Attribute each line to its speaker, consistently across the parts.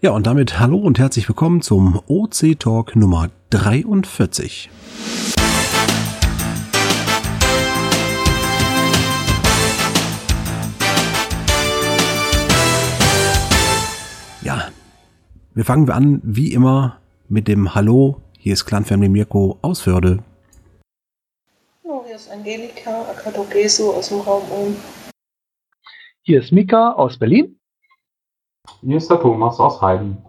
Speaker 1: Ja, und damit hallo und herzlich willkommen zum OC Talk Nummer 43. Ja, wir fangen wir an, wie immer, mit dem Hallo. Hier ist Clan Family Mirko aus Förde.
Speaker 2: Hallo, hier ist Angelika Akadogesu aus dem Raum Ulm.
Speaker 3: Hier ist Mika aus Berlin.
Speaker 4: Hier ist der Thomas aus Heiden.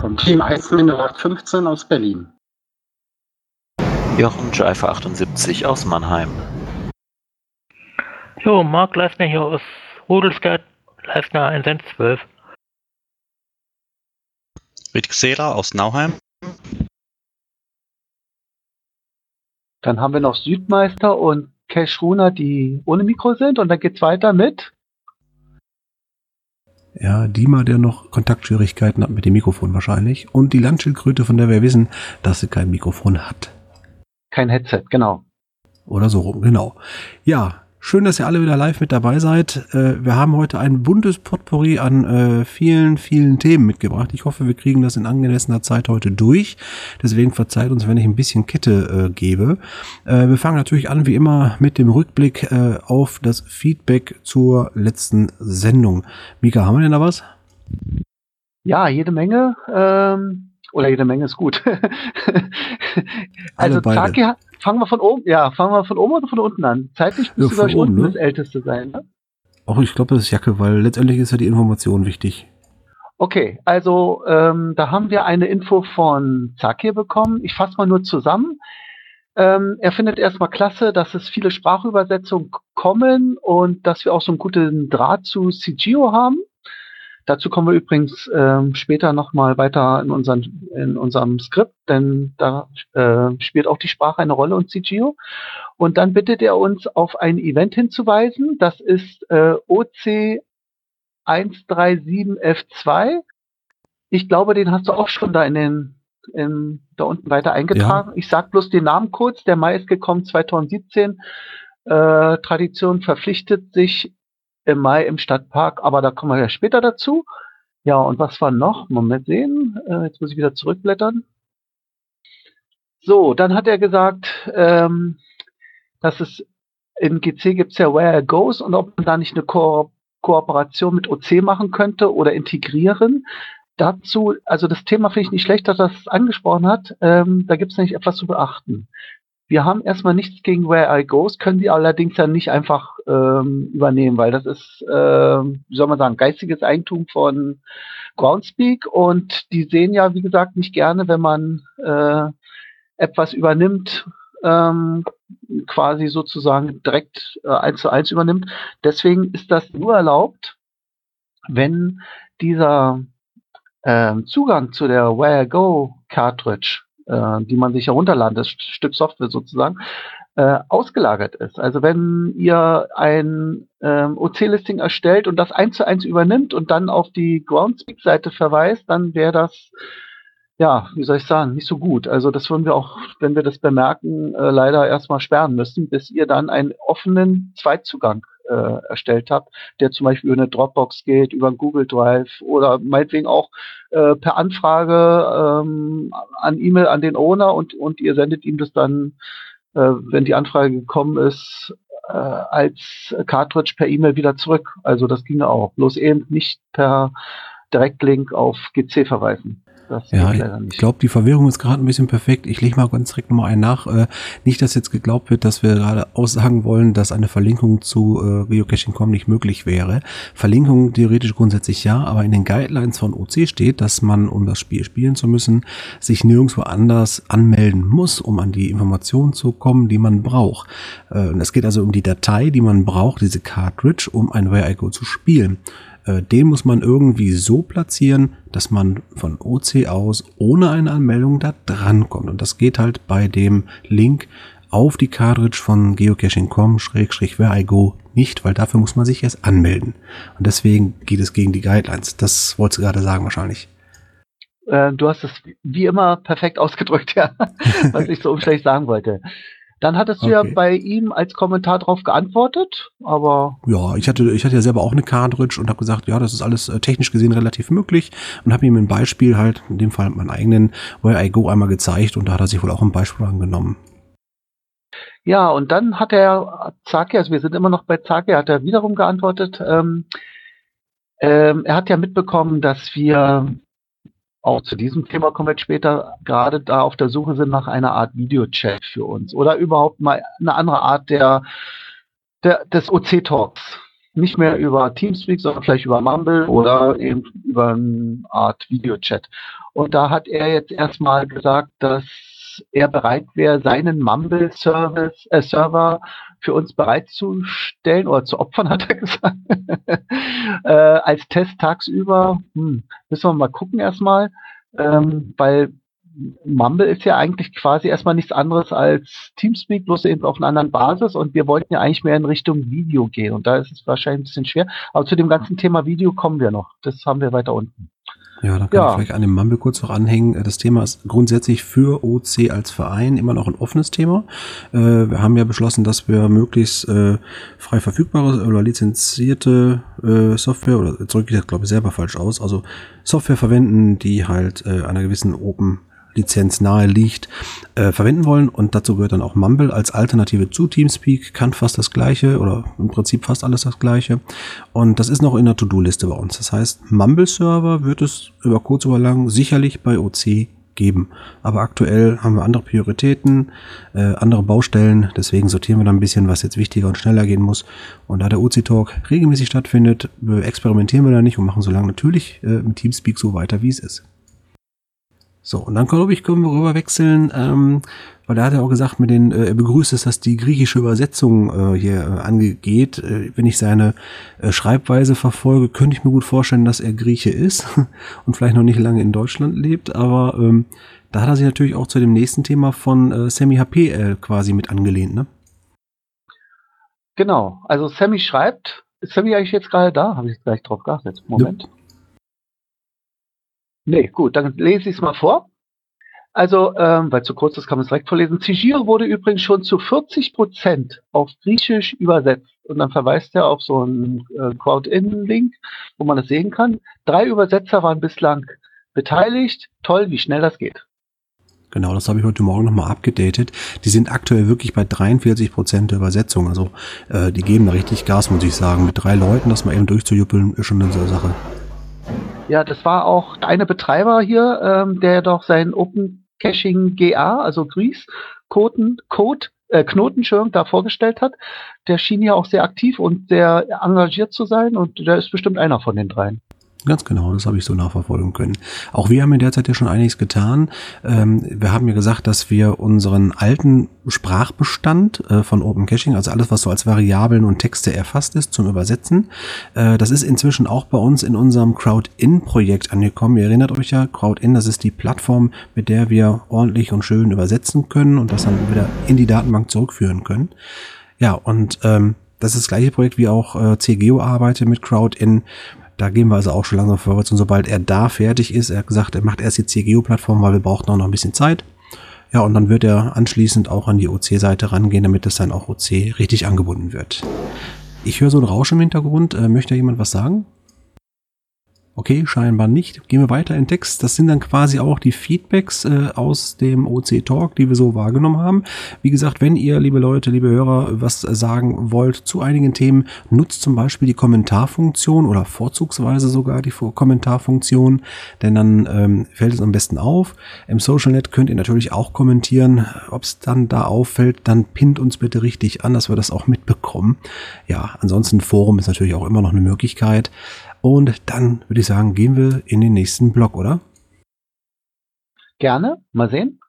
Speaker 5: Vom Team Eisminde 15 aus Berlin.
Speaker 6: Jochen Jaifer 78 aus Mannheim.
Speaker 7: Jo, Marc Leisner hier aus Rudelstadt, Leisner 112.
Speaker 8: Rick Seeler aus Nauheim.
Speaker 3: Dann haben wir noch Südmeister und Cash Runa, die ohne Mikro sind. Und dann geht's weiter mit.
Speaker 1: Ja, Dima, der noch Kontaktschwierigkeiten hat mit dem Mikrofon wahrscheinlich. Und die Landschildkröte, von der wir wissen, dass sie kein Mikrofon hat.
Speaker 3: Kein Headset, genau.
Speaker 1: Oder so rum, genau. Ja, Schön, dass ihr alle wieder live mit dabei seid. Äh, wir haben heute ein buntes Potpourri an äh, vielen, vielen Themen mitgebracht. Ich hoffe, wir kriegen das in angemessener Zeit heute durch. Deswegen verzeiht uns, wenn ich ein bisschen Kette äh, gebe. Wir fangen natürlich an, wie immer, mit dem Rückblick auf das Feedback zur letzten Sendung. Mika, haben wir denn da was?
Speaker 3: Ja, jede Menge. Ähm, oder jede Menge ist gut. also Zaki, fangen wir von oben, ja, fangen wir von oben oder von unten an? Zeitlich
Speaker 1: Ja,
Speaker 3: müsste, glaube
Speaker 1: von oben,
Speaker 3: unten
Speaker 1: ne?
Speaker 3: das Älteste sein, ne?
Speaker 1: Auch ich glaube, das ist Jacke, weil letztendlich ist ja die Information wichtig.
Speaker 3: Okay, also ähm, da haben wir eine Info von Zakir bekommen. Ich fasse mal nur zusammen. Ähm, er findet erstmal klasse, dass es viele Sprachübersetzungen kommen und dass wir auch so einen guten Draht zu CGO haben. Dazu kommen wir übrigens ähm, später nochmal weiter in, unseren, in unserem Skript, denn da äh, spielt auch die Sprache eine Rolle und CGO. Und dann bittet er uns auf ein Event hinzuweisen. Das ist äh, OC 137F2. Ich glaube, den hast du auch schon da in den in, da unten weiter eingetragen. Ich sag bloß den Namen kurz. Der Mai ist gekommen 2017. Äh, Tradition verpflichtet sich im Mai im Stadtpark, aber da kommen wir ja später dazu. Ja, und was war noch? Moment sehen. Äh, jetzt muss ich wieder zurückblättern. So, dann hat er gesagt, ähm, dass es in GC gibt's ja Where It Goes und ob man da nicht eine Ko Kooperation mit OC machen könnte oder integrieren. Dazu, also das Thema finde ich nicht schlecht, dass er das angesprochen hat. Ähm, da gibt's nämlich etwas zu beachten. Wir haben erstmal nichts gegen Where I Goes, können sie allerdings ja nicht einfach ähm, übernehmen, weil das ist, ähm, wie soll man sagen, geistiges Eigentum von Groundspeak und die sehen ja, wie gesagt, nicht gerne, wenn man äh, etwas übernimmt, ähm, quasi sozusagen direkt äh, eins zu eins übernimmt. Deswegen ist das nur erlaubt, wenn dieser ähm, Zugang zu der Where I Go Cartridge, äh, die man sich herunterladen, das Stück Software sozusagen, äh, ausgelagert ist. Also wenn ihr ein ähm, OC-Listing erstellt und das eins zu eins übernimmt und dann auf die Groundspeak-Seite verweist, dann wäre das ja, wie soll ich sagen, nicht so gut. Also das würden wir auch, wenn wir das bemerken, äh, leider erstmal sperren müssen, bis ihr dann einen offenen Zweitzugang äh, erstellt habt, der zum Beispiel über eine Dropbox geht, über einen Google Drive oder meinetwegen auch äh, per Anfrage ähm, an E-Mail an den Owner und, und ihr sendet ihm das dann, äh, wenn die Anfrage gekommen ist, äh, als Cartridge per E-Mail wieder zurück. Also das ginge auch. Bloß eben nicht per Direktlink auf GC verweisen. Das
Speaker 1: Ja, ich, glaube, die Verwirrung ist gerade ein bisschen perfekt. Ich lege mal ganz direkt nochmal einen nach. Äh, nicht, dass jetzt geglaubt wird, dass wir gerade aussagen wollen, dass eine Verlinkung zu äh, Geocaching.com nicht möglich wäre. Verlinkung theoretisch grundsätzlich ja, aber in den Guidelines von OC steht, dass man, um das Spiel spielen zu müssen, sich nirgendwo anders anmelden muss, um an die Informationen zu kommen, die man braucht. Äh, und es geht also um die Datei, die man braucht, diese Cartridge, um ein Where I Go zu spielen äh, den muss man irgendwie so platzieren, dass man von OC aus ohne eine Anmeldung da dran kommt. Und das geht halt bei dem Link auf die Cartridge von geocaching.com schrägstrich where I go nicht, weil dafür muss man sich erst anmelden. Und deswegen geht es gegen die Guidelines. Das wolltest du gerade sagen wahrscheinlich.
Speaker 3: Äh, du hast es wie immer perfekt ausgedrückt, ja, was ich so schlecht sagen wollte. Dann hattest du ja
Speaker 1: Okay.
Speaker 3: bei ihm als Kommentar drauf geantwortet, aber
Speaker 1: Ja, ich hatte, ich hatte ja selber auch eine Cartridge und habe gesagt, ja, das ist alles äh, technisch gesehen relativ möglich und habe ihm ein Beispiel halt, in dem Fall meinen eigenen Where I Go einmal gezeigt und da hat er sich wohl auch ein Beispiel angenommen.
Speaker 3: ja, und dann hat er Zaki, also wir sind immer noch bei Zaki, hat er wiederum geantwortet. Ähm, ähm, er hat ja mitbekommen, dass wir auch zu diesem Thema kommen wir später, gerade da auf der Suche sind nach einer Art Videochat für uns oder überhaupt mal eine andere Art der, der des OC-Talks. Nicht mehr über Teamspeak, sondern vielleicht über Mumble oder eben über eine Art Videochat. Und da hat er jetzt erstmal gesagt, dass er bereit wäre, seinen Mumble-Service, äh, für uns bereitzustellen oder zu opfern, hat er gesagt. äh, als Test tagsüber. Hm, müssen wir mal gucken erstmal, ähm, weil Mumble ist ja eigentlich quasi erstmal nichts anderes als Teamspeak, bloß eben auf einer anderen Basis und wir wollten ja eigentlich mehr in Richtung Video gehen und da ist es wahrscheinlich ein bisschen schwer. Aber zu dem ganzen Thema Video kommen wir noch. Das haben wir weiter unten.
Speaker 1: Ja, da kann
Speaker 3: Ja.
Speaker 1: ich vielleicht an dem Mumble kurz noch anhängen. Das Thema ist grundsätzlich für OC als Verein immer noch ein offenes Thema. Äh, wir haben ja beschlossen, dass wir möglichst äh, frei verfügbare oder lizenzierte äh, Software, oder jetzt drücke ich das glaube ich selber falsch aus, also Software verwenden, die halt äh, einer gewissen Open Lizenz nahe liegt, äh, verwenden wollen. Und dazu gehört dann auch Mumble als Alternative zu Teamspeak, kann fast das gleiche oder im Prinzip fast alles das gleiche. Und das ist noch in der To-Do-Liste bei uns. Das heißt, Mumble-Server wird es über kurz oder lang sicherlich bei OC geben. Aber aktuell haben wir andere Prioritäten, äh, andere Baustellen. Deswegen sortieren wir da ein bisschen, was jetzt wichtiger und schneller gehen muss. Und da der OC-Talk regelmäßig stattfindet, experimentieren wir da nicht und machen so lange natürlich äh, im Teamspeak so weiter, wie es ist. So, und dann glaube ich, können wir rüber wechseln, ähm, weil da hat er auch gesagt, mit den, äh, er begrüßt es, dass die griechische Übersetzung äh, hier äh, angeht. Äh, wenn ich seine äh, Schreibweise verfolge, könnte ich mir gut vorstellen, dass er Grieche ist und vielleicht noch nicht lange in Deutschland lebt, aber ähm, da hat er sich natürlich auch zu dem nächsten Thema von äh, Sammy HP äh, quasi mit angelehnt, ne?
Speaker 3: Genau, also Sammy schreibt, ist Sammy eigentlich jetzt gerade da? Habe ich jetzt gleich drauf geachtet. Moment. Nee, gut, dann lese ich es mal vor. Also, ähm, weil zu kurz ist, kann man es direkt vorlesen. Cigiro wurde übrigens schon zu 40 Prozent auf Griechisch übersetzt. Und dann verweist er auf so einen äh, Crowd-In-Link, wo man das sehen kann. Drei Übersetzer waren bislang beteiligt. Toll, wie schnell das geht.
Speaker 1: Genau, das habe ich heute Morgen nochmal abgedatet. Die sind aktuell wirklich bei 43 Prozent der Übersetzung. Also äh, die geben da richtig Gas, muss ich sagen. Mit drei Leuten das mal eben durchzujuppeln, ist schon eine Sache.
Speaker 3: Ja, das war auch der eine Betreiber hier, ähm, der doch sein Open Caching GA, also Gries, Koten, Code, äh, Knotenschirm da vorgestellt hat. Der schien ja auch sehr aktiv und sehr engagiert zu sein und der ist bestimmt einer von den dreien.
Speaker 1: Ganz genau, das habe ich so nachverfolgen können. Auch wir haben in der Zeit ja schon einiges getan. Ähm, wir haben ja gesagt, dass wir unseren alten Sprachbestand äh, von Open Caching, also alles, was so als Variablen und Texte erfasst ist, zum Übersetzen, äh, das ist inzwischen auch bei uns in unserem Crowd-In-Projekt angekommen. Ihr erinnert euch ja, Crowd-In, das ist die Plattform, mit der wir ordentlich und schön übersetzen können und das dann wieder in die Datenbank zurückführen können. Ja, und ähm, das ist das gleiche Projekt, wie auch äh, CGO arbeitet mit Crowd-In. Da gehen wir also auch schon langsam vorwärts und sobald er da fertig ist, er hat gesagt, er macht erst die CGO-Plattform, weil wir brauchen auch noch ein bisschen Zeit. Ja, und dann wird er anschließend auch an die OC-Seite rangehen, damit das dann auch OC richtig angebunden wird. Ich höre so ein Rausch im Hintergrund. Äh, möchte jemand was sagen? Okay, scheinbar nicht. Gehen wir weiter in Text. Das sind dann quasi auch die Feedbacks äh, aus dem OC Talk, die wir so wahrgenommen haben. Wie gesagt, wenn ihr, liebe Leute, liebe Hörer, was sagen wollt zu einigen Themen, nutzt zum Beispiel die Kommentarfunktion oder vorzugsweise sogar die Kommentarfunktion, denn dann ähm, fällt es am besten auf. Im SocialNet könnt ihr natürlich auch kommentieren. Ob es dann da auffällt, dann pinnt uns bitte richtig an, dass wir das auch mitbekommen. Ja, ansonsten Forum ist natürlich auch immer noch eine Möglichkeit. Und dann würde ich sagen, gehen wir in den nächsten Block, oder?
Speaker 3: Gerne, mal sehen.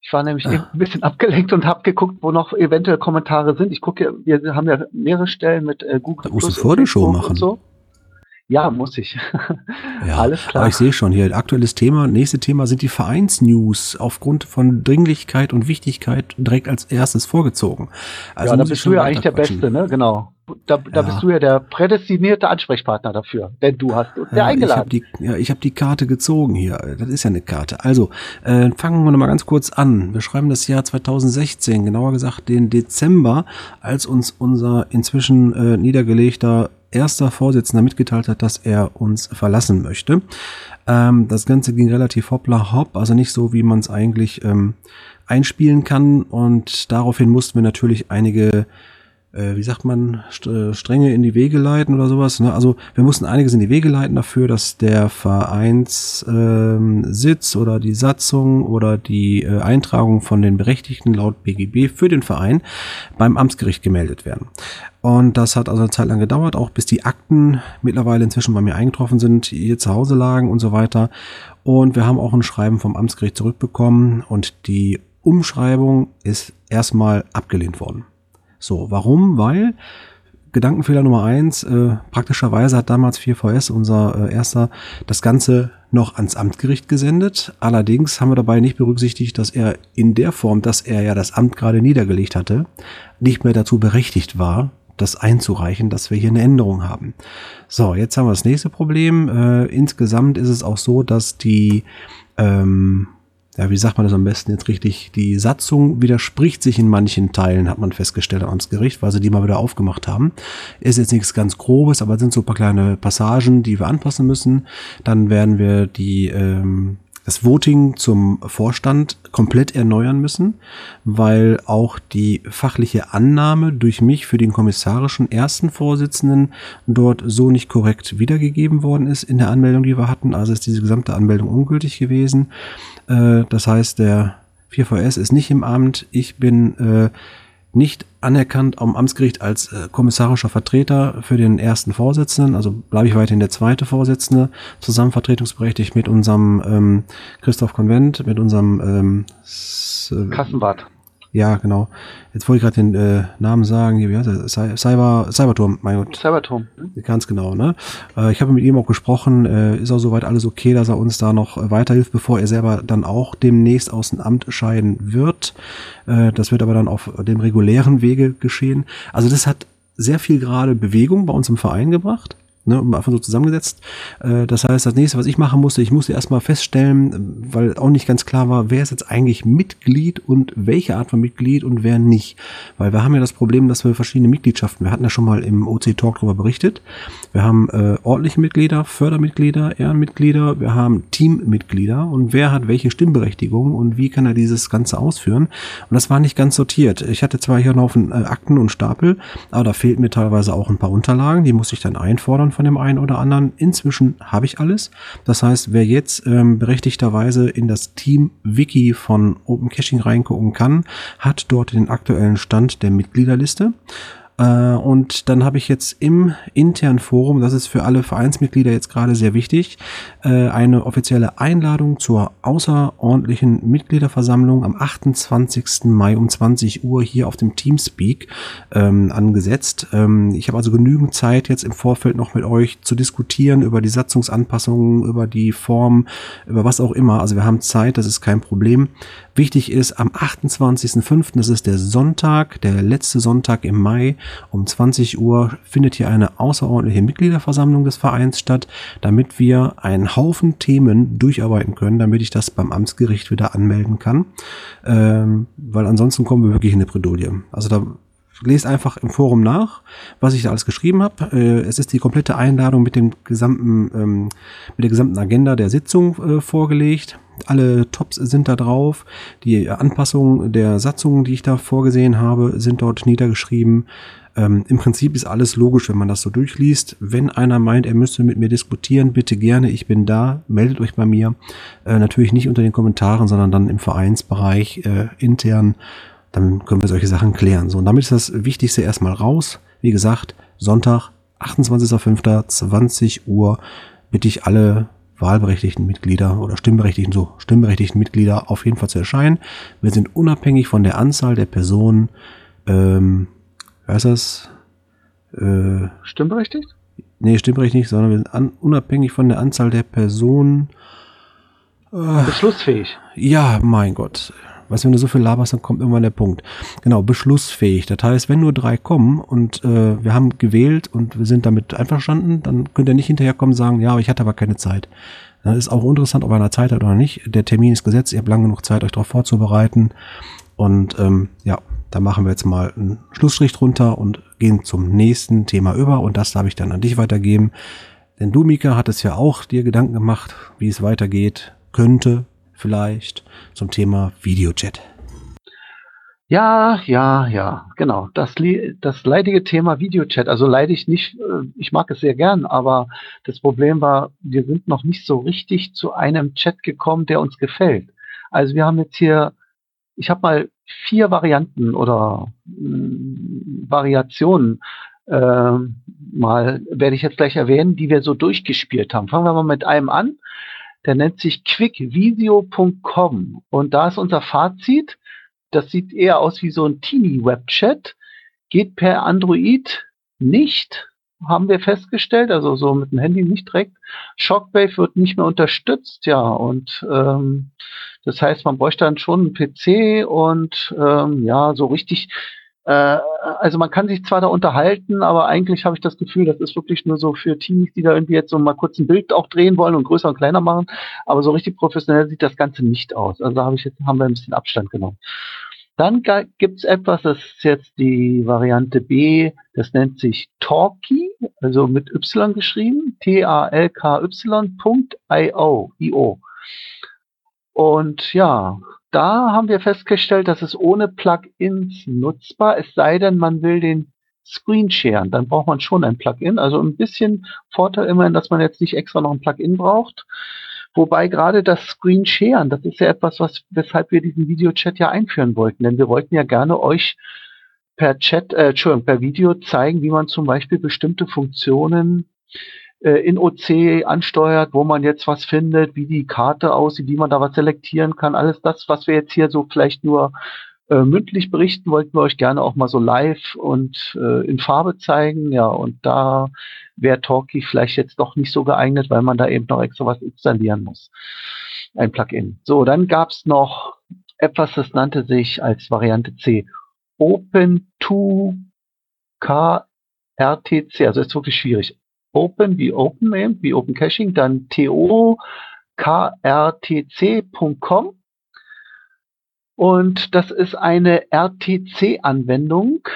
Speaker 3: Ich war nämlich
Speaker 1: Ah.
Speaker 3: ein bisschen abgelenkt und habe geguckt, wo noch eventuell Kommentare sind. Ich gucke, wir haben ja mehrere Stellen mit äh, Google
Speaker 1: Da musst du
Speaker 3: Plus und
Speaker 1: vor der Show machen.
Speaker 3: und so. Ja, muss ich.
Speaker 1: Ja,
Speaker 3: Alles klar.
Speaker 1: aber ich sehe schon hier, aktuelles Thema, nächste Thema sind die Vereinsnews aufgrund von Dringlichkeit und Wichtigkeit direkt als erstes vorgezogen. Also
Speaker 3: ja, da bist du ja eigentlich der. Beste, ne? Genau. Da, da
Speaker 1: Ja.
Speaker 3: bist du ja der prädestinierte Ansprechpartner dafür, denn du hast uns ja
Speaker 1: Ja, ich
Speaker 3: eingeladen.
Speaker 1: habe die, ja, ich hab die Karte gezogen hier. Das ist ja eine Karte. Also, äh, fangen wir noch mal ganz kurz an. Wir schreiben das Jahr 2016, genauer gesagt den Dezember, als uns unser inzwischen äh, niedergelegter erster Vorsitzender mitgeteilt hat, dass er uns verlassen möchte. Ähm, das Ganze ging relativ hoppla hopp, also nicht so, wie man es eigentlich ähm, einspielen kann. Und daraufhin mussten wir natürlich einige äh, wie sagt man, St äh, Stränge in die Wege leiten oder sowas. Ne? Also wir mussten einiges in die Wege leiten dafür, dass der Vereinssitz ähm, Sitz oder die Satzung oder die äh, Eintragung von den Berechtigten laut BGB für den Verein beim Amtsgericht gemeldet werden. Und das hat also eine Zeit lang gedauert, auch bis die Akten mittlerweile inzwischen bei mir eingetroffen sind, hier zu Hause lagen und so weiter. Und wir haben auch ein Schreiben vom Amtsgericht zurückbekommen und die Umschreibung ist erstmal abgelehnt worden. So, warum? Weil Gedankenfehler Nummer eins, äh, praktischerweise hat damals 4VS, unser äh, erster, das Ganze noch ans Amtsgericht gesendet. Allerdings haben wir dabei nicht berücksichtigt, dass er in der Form, dass er ja das Amt gerade niedergelegt hatte, nicht mehr dazu berechtigt war, das einzureichen, dass wir hier eine Änderung haben. So, jetzt haben wir das nächste Problem. Äh, insgesamt ist es auch so, dass die ähm, ja, wie sagt man das am besten jetzt richtig? Die Satzung widerspricht sich in manchen Teilen, hat man festgestellt am Amtsgericht, weil sie die mal wieder aufgemacht haben. Ist jetzt nichts ganz Grobes, aber sind so paar kleine Passagen, die wir anpassen müssen. Dann werden wir die, ähm, das Voting zum Vorstand komplett erneuern müssen, weil auch die fachliche Annahme durch mich für den kommissarischen ersten Vorsitzenden dort so nicht korrekt wiedergegeben worden ist in der Anmeldung, die wir hatten. Also ist diese gesamte Anmeldung ungültig gewesen. Äh, das heißt, der 4VS ist nicht im Amt. Ich bin äh, nicht anerkannt am Amtsgericht als äh, kommissarischer Vertreter für den ersten Vorsitzenden. Also bleibe ich weiterhin der zweite Vorsitzende, zusammen vertretungsberechtigt mit unserem ähm, Christoph Konvent, mit unserem ähm, äh,
Speaker 3: Kassenbart.
Speaker 1: Ja, genau. Jetzt wollte ich gerade den äh, Namen sagen. Hier, wie heißt er? Cy- Cyber, Cyberturm, mein Gott.
Speaker 3: Cyberturm.
Speaker 1: Ganz genau, ne? Äh, ich habe mit ihm auch gesprochen, äh, ist auch soweit alles okay, dass er uns da noch äh, weiterhilft, bevor er selber dann auch demnächst aus dem Amt scheiden wird. Äh, das wird aber dann auf dem regulären Wege geschehen. Also das hat sehr viel gerade Bewegung bei uns im Verein gebracht. Ne, einfach so zusammengesetzt. Äh, das heißt, das nächste, was ich machen musste, ich musste erstmal feststellen, weil auch nicht ganz klar war, wer ist jetzt eigentlich Mitglied und welche Art von Mitglied und wer nicht. Weil wir haben ja das Problem, dass wir verschiedene Mitgliedschaften, wir hatten ja schon mal im OC Talk darüber berichtet, wir haben äh, ordentliche Mitglieder, Fördermitglieder, Ehrenmitglieder, wir haben Teammitglieder und wer hat welche Stimmberechtigung und wie kann er dieses Ganze ausführen. Und das war nicht ganz sortiert. Ich hatte zwar hier einen äh, Akten und Stapel, aber da fehlten mir teilweise auch ein paar Unterlagen, die musste ich dann einfordern von dem einen oder anderen. Inzwischen habe ich alles. Das heißt, wer jetzt ähm, berechtigterweise in das Team Wiki von Open Caching reingucken kann, hat dort den aktuellen Stand der Mitgliederliste. Äh, und dann habe ich jetzt im internen Forum, das ist für alle Vereinsmitglieder jetzt gerade sehr wichtig, äh, eine offizielle Einladung zur außerordentlichen Mitgliederversammlung am 28. Mai um 20 Uhr hier auf dem Teamspeak ähm, angesetzt. Ähm, ich habe also genügend Zeit jetzt im Vorfeld noch mit euch zu diskutieren über die Satzungsanpassungen, über die Form, über was auch immer. Also wir haben Zeit, das ist kein Problem. Wichtig ist, am 28.05., das ist der Sonntag, der letzte Sonntag im Mai, um 20 Uhr findet hier eine außerordentliche Mitgliederversammlung des Vereins statt, damit wir einen Haufen Themen durcharbeiten können, damit ich das beim Amtsgericht wieder anmelden kann. Ähm, weil ansonsten kommen wir wirklich in eine Bredouille. Also da lest einfach im Forum nach, was ich da alles geschrieben habe. Äh, es ist die komplette Einladung mit dem gesamten, ähm, mit der gesamten Agenda der Sitzung äh, vorgelegt. Alle Tops sind da drauf. Die Anpassungen der Satzungen, die ich da vorgesehen habe, sind dort niedergeschrieben. Ähm, Im Prinzip ist alles logisch, wenn man das so durchliest. Wenn einer meint, er müsste mit mir diskutieren, bitte gerne, ich bin da, meldet euch bei mir. Äh, natürlich nicht unter den Kommentaren, sondern dann im Vereinsbereich äh, intern. Dann können wir solche Sachen klären. So, und damit ist das Wichtigste erstmal raus. Wie gesagt, Sonntag, 28.05., Uhr, bitte ich alle wahlberechtigten Mitglieder oder stimmberechtigten, so, stimmberechtigten Mitglieder auf jeden Fall zu erscheinen. Wir sind unabhängig von der Anzahl der Personen, ähm, wer ist das? Äh,
Speaker 3: Stimmberechtigt?
Speaker 1: nee, stimmberechtigt sondern wir sind an, unabhängig von der Anzahl der Personen. Äh,
Speaker 3: Beschlussfähig.
Speaker 1: ja, mein Gott. Weißt du, wenn du so viel laberst, dann kommt irgendwann der Punkt. Genau, beschlussfähig. Das heißt, wenn nur drei kommen und äh, wir haben gewählt und wir sind damit einverstanden, dann könnt ihr nicht hinterherkommen und sagen, ja, aber ich hatte aber keine Zeit. Das ist auch interessant, ob einer Zeit hat oder nicht. Der Termin ist gesetzt, ihr habt lange genug Zeit, euch darauf vorzubereiten. Und ähm, ja, da machen wir jetzt mal einen Schlussstrich drunter und gehen zum nächsten Thema über. Und das darf ich dann an dich weitergeben. Denn du, Mika, hattest ja auch dir Gedanken gemacht, wie es weitergeht könnte, vielleicht, zum Thema Videochat.
Speaker 3: Ja, ja, ja, genau. Das, das leidige Thema Videochat, also leidig nicht, äh, ich mag es sehr gern, aber das Problem war, wir sind noch nicht so richtig zu einem Chat gekommen, der uns gefällt. Also wir haben jetzt hier, ich habe mal vier Varianten oder mh, Variationen ähm, mal, werde ich jetzt gleich erwähnen, die wir so durchgespielt haben. Fangen wir mal mit einem an. Der nennt sich quickvideo.com und da ist unser Fazit. Das sieht eher aus wie so ein Teenie-Webchat. Geht per Android nicht, haben wir festgestellt, also so mit dem Handy nicht direkt. Shockwave wird nicht mehr unterstützt, ja, und ähm, das heißt, man bräuchte dann schon einen PC und ähm, ja, so richtig, also man kann sich zwar da unterhalten, aber eigentlich habe ich das Gefühl, das ist wirklich nur so für Teenies, die da irgendwie jetzt so mal kurz ein Bild auch drehen wollen und größer und kleiner machen, aber so richtig professionell sieht das Ganze nicht aus. Also da habe ich jetzt, haben wir ein bisschen Abstand genommen. Dann ga- gibt's etwas, das ist jetzt die Variante B, das nennt sich Talkie, also mit Y geschrieben, T-A-L-K-Y.io, IO. Und ja, da haben wir festgestellt, dass es ohne Plugins nutzbar, es sei denn, man will den Screen sharen, dann braucht man schon ein Plugin. Also ein bisschen Vorteil immerhin, dass man jetzt nicht extra noch ein Plugin braucht. Wobei gerade das Screen sharen, das ist ja etwas, was, weshalb wir diesen Videochat ja einführen wollten. Denn wir wollten ja gerne euch per Chat, äh, Entschuldigung, per Video zeigen, wie man zum Beispiel bestimmte Funktionen in OC ansteuert, wo man jetzt was findet, wie die Karte aussieht, wie man da was selektieren kann. Alles das, was wir jetzt hier so vielleicht nur äh, mündlich berichten, wollten wir euch gerne auch mal so live und äh, in Farbe zeigen. Ja, und da wäre Talkie vielleicht jetzt doch nicht so geeignet, weil man da eben noch extra was installieren muss. Ein Plugin. So, dann gab's noch etwas, das nannte sich als Variante C Open2 KRTC, also ist wirklich schwierig. Open wie Open eben, wie Open Caching, dann TO krtc.com und das ist eine RTC-Anwendung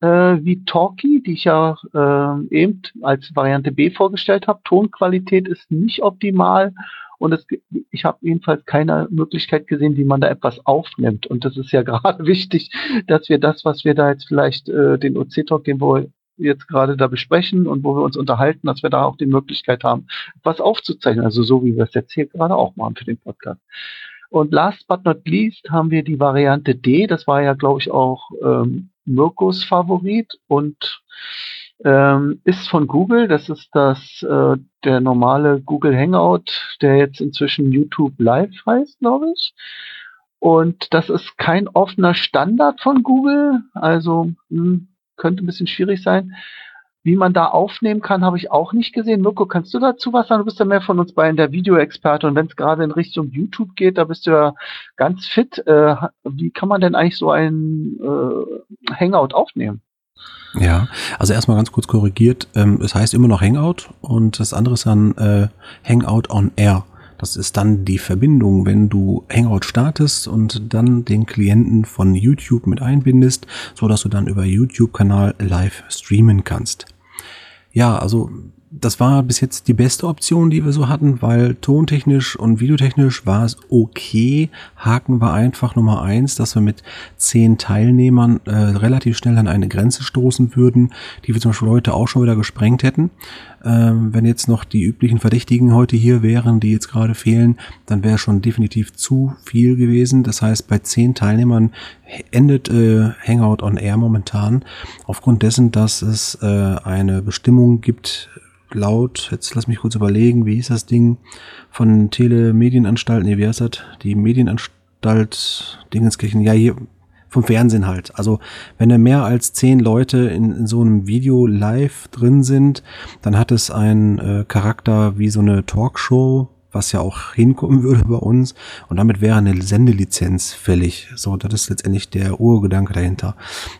Speaker 3: äh, wie Talkie, die ich ja äh, eben als Variante B vorgestellt habe. Tonqualität ist nicht optimal und es, ich habe jedenfalls keine Möglichkeit gesehen, wie man da etwas aufnimmt. Und das ist ja gerade wichtig, dass wir das, was wir da jetzt vielleicht äh, den OC-Talk, den wir jetzt gerade da besprechen und wo wir uns unterhalten, dass wir da auch die Möglichkeit haben, was aufzuzeichnen. Also so wie wir es jetzt hier gerade auch machen für den Podcast. Und last but not least haben wir die Variante D. Das war ja, glaube ich, auch ähm, Mirkos Favorit und ähm, ist von Google. Das ist das äh, der normale Google Hangout, der jetzt inzwischen YouTube Live heißt, glaube ich. Und das ist kein offener Standard von Google, also hm, könnte ein bisschen schwierig sein. Wie man da aufnehmen kann, habe ich auch nicht gesehen. Mirko, kannst du dazu was sagen? Du bist ja mehr von uns beiden der Videoexperte und wenn es gerade in Richtung YouTube geht, da bist du ja ganz fit. Äh, wie kann man denn eigentlich so ein äh, Hangout aufnehmen?
Speaker 1: Ja, also erstmal ganz kurz korrigiert. Ähm, es heißt immer noch Hangout und das andere ist dann äh, Hangout on Air. Das ist dann die Verbindung, wenn du Hangout startest und dann den Klienten von YouTube mit einbindest, so dass du dann über YouTube-Kanal live streamen kannst. Ja, also das war bis jetzt die beste Option, die wir so hatten, weil tontechnisch und videotechnisch war es okay. Haken war einfach Nummer eins, dass wir mit zehn Teilnehmern äh, relativ schnell an eine Grenze stoßen würden, die wir zum Beispiel heute auch schon wieder gesprengt hätten. Ähm, wenn jetzt noch die üblichen Verdächtigen heute hier wären, die jetzt gerade fehlen, dann wäre schon definitiv zu viel gewesen. Das heißt, bei zehn Teilnehmern endet äh, Hangout on Air momentan aufgrund dessen, dass es äh, eine Bestimmung gibt, laut, jetzt lass mich kurz überlegen, wie hieß das Ding von Telemedienanstalt, nee, wie heißt das? Die Medienanstalt Dingenskirchen, ja, hier vom Fernsehen halt. Also wenn da mehr als zehn Leute in, in so einem Video live drin sind, dann hat es einen äh, Charakter wie so eine Talkshow, was ja auch hinkommen würde bei uns. Und damit wäre eine Sendelizenz fällig. So, das ist letztendlich der Urgedanke dahinter.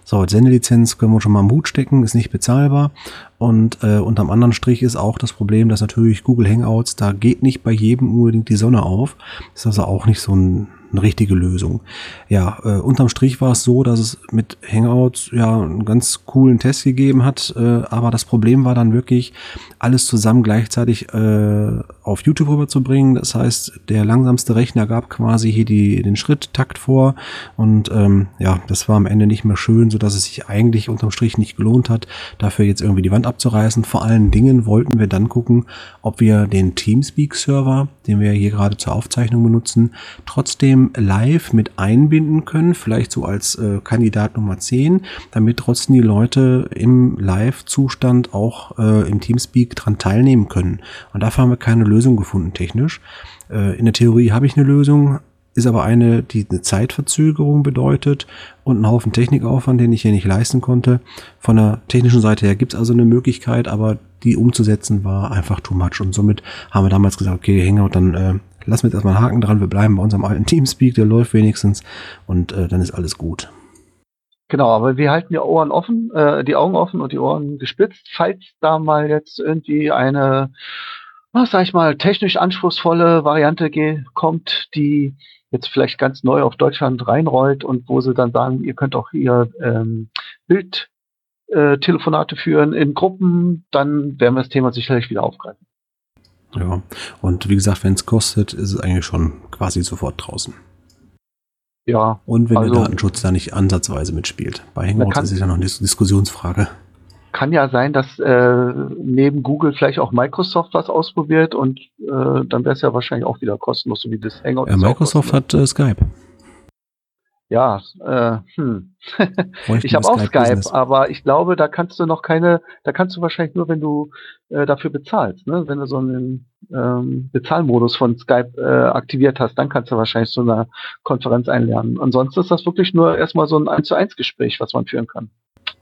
Speaker 1: So, Sendelizenz können wir schon mal im Hut stecken, ist nicht bezahlbar. Und äh, unterm anderen Strich ist auch das Problem, dass natürlich Google Hangouts, da geht nicht bei jedem unbedingt die Sonne auf. Ist also auch nicht so ein eine richtige Lösung. Ja, äh, unterm Strich war es so, dass es mit Hangouts ja einen ganz coolen Test gegeben hat, äh, aber das Problem war dann wirklich, alles zusammen gleichzeitig äh, auf YouTube rüberzubringen. Das heißt, der langsamste Rechner gab quasi hier die, den Schritttakt vor und ähm, ja, das war am Ende nicht mehr schön, so es sich eigentlich unterm Strich nicht gelohnt hat, dafür jetzt irgendwie die Wand abzureißen. Vor allen Dingen wollten wir dann gucken, ob wir den Teamspeak-Server, den wir hier gerade zur Aufzeichnung benutzen, trotzdem live mit einbinden können, vielleicht so als äh, Kandidat Nummer 10, damit trotzdem die Leute im Live-Zustand auch äh, im Teamspeak dran teilnehmen können. Und dafür haben wir keine Lösung gefunden technisch. Äh, in der Theorie habe ich eine Lösung, ist aber eine, die eine Zeitverzögerung bedeutet und einen Haufen Technikaufwand, den ich hier nicht leisten konnte. Von der technischen Seite her gibt es also eine Möglichkeit, aber die umzusetzen war einfach too much. Und somit haben wir damals gesagt, okay, Hangout, dann äh, lassen wir jetzt erstmal einen Haken dran, wir bleiben bei unserem alten Teamspeak, der läuft wenigstens und äh, dann ist alles gut.
Speaker 3: Genau, aber wir halten die Ohren offen, äh, die Augen offen und die Ohren gespitzt, falls da mal jetzt irgendwie eine, was sag ich mal, technisch anspruchsvolle Variante kommt, die jetzt vielleicht ganz neu auf Deutschland reinrollt und wo sie dann sagen, ihr könnt auch hier ähm, Bildtelefonate äh, führen in Gruppen, dann werden wir das Thema sicherlich wieder aufgreifen.
Speaker 1: Ja, und wie gesagt, wenn es kostet, ist es eigentlich schon quasi sofort draußen.
Speaker 3: Ja.
Speaker 1: Und wenn also, der Datenschutz da nicht ansatzweise mitspielt. Bei Hangouts ist es ja noch eine Diskussionsfrage.
Speaker 3: Kann ja sein, dass äh, neben Google vielleicht auch Microsoft was ausprobiert und äh, dann wäre es ja wahrscheinlich auch wieder kostenlos, so wie das Hangout.
Speaker 1: Ja, Microsoft hat äh, Skype.
Speaker 3: Ja, äh, hm. ich habe auch Skype, Skype aber ich glaube, da kannst du noch keine, da kannst du wahrscheinlich nur, wenn du äh, dafür bezahlst, ne? Wenn du so einen ähm, Bezahlmodus von Skype äh, aktiviert hast, dann kannst du wahrscheinlich so eine Konferenz einlernen. Ansonsten ist das wirklich nur erstmal so ein 1 zu 1 Gespräch, was man führen kann.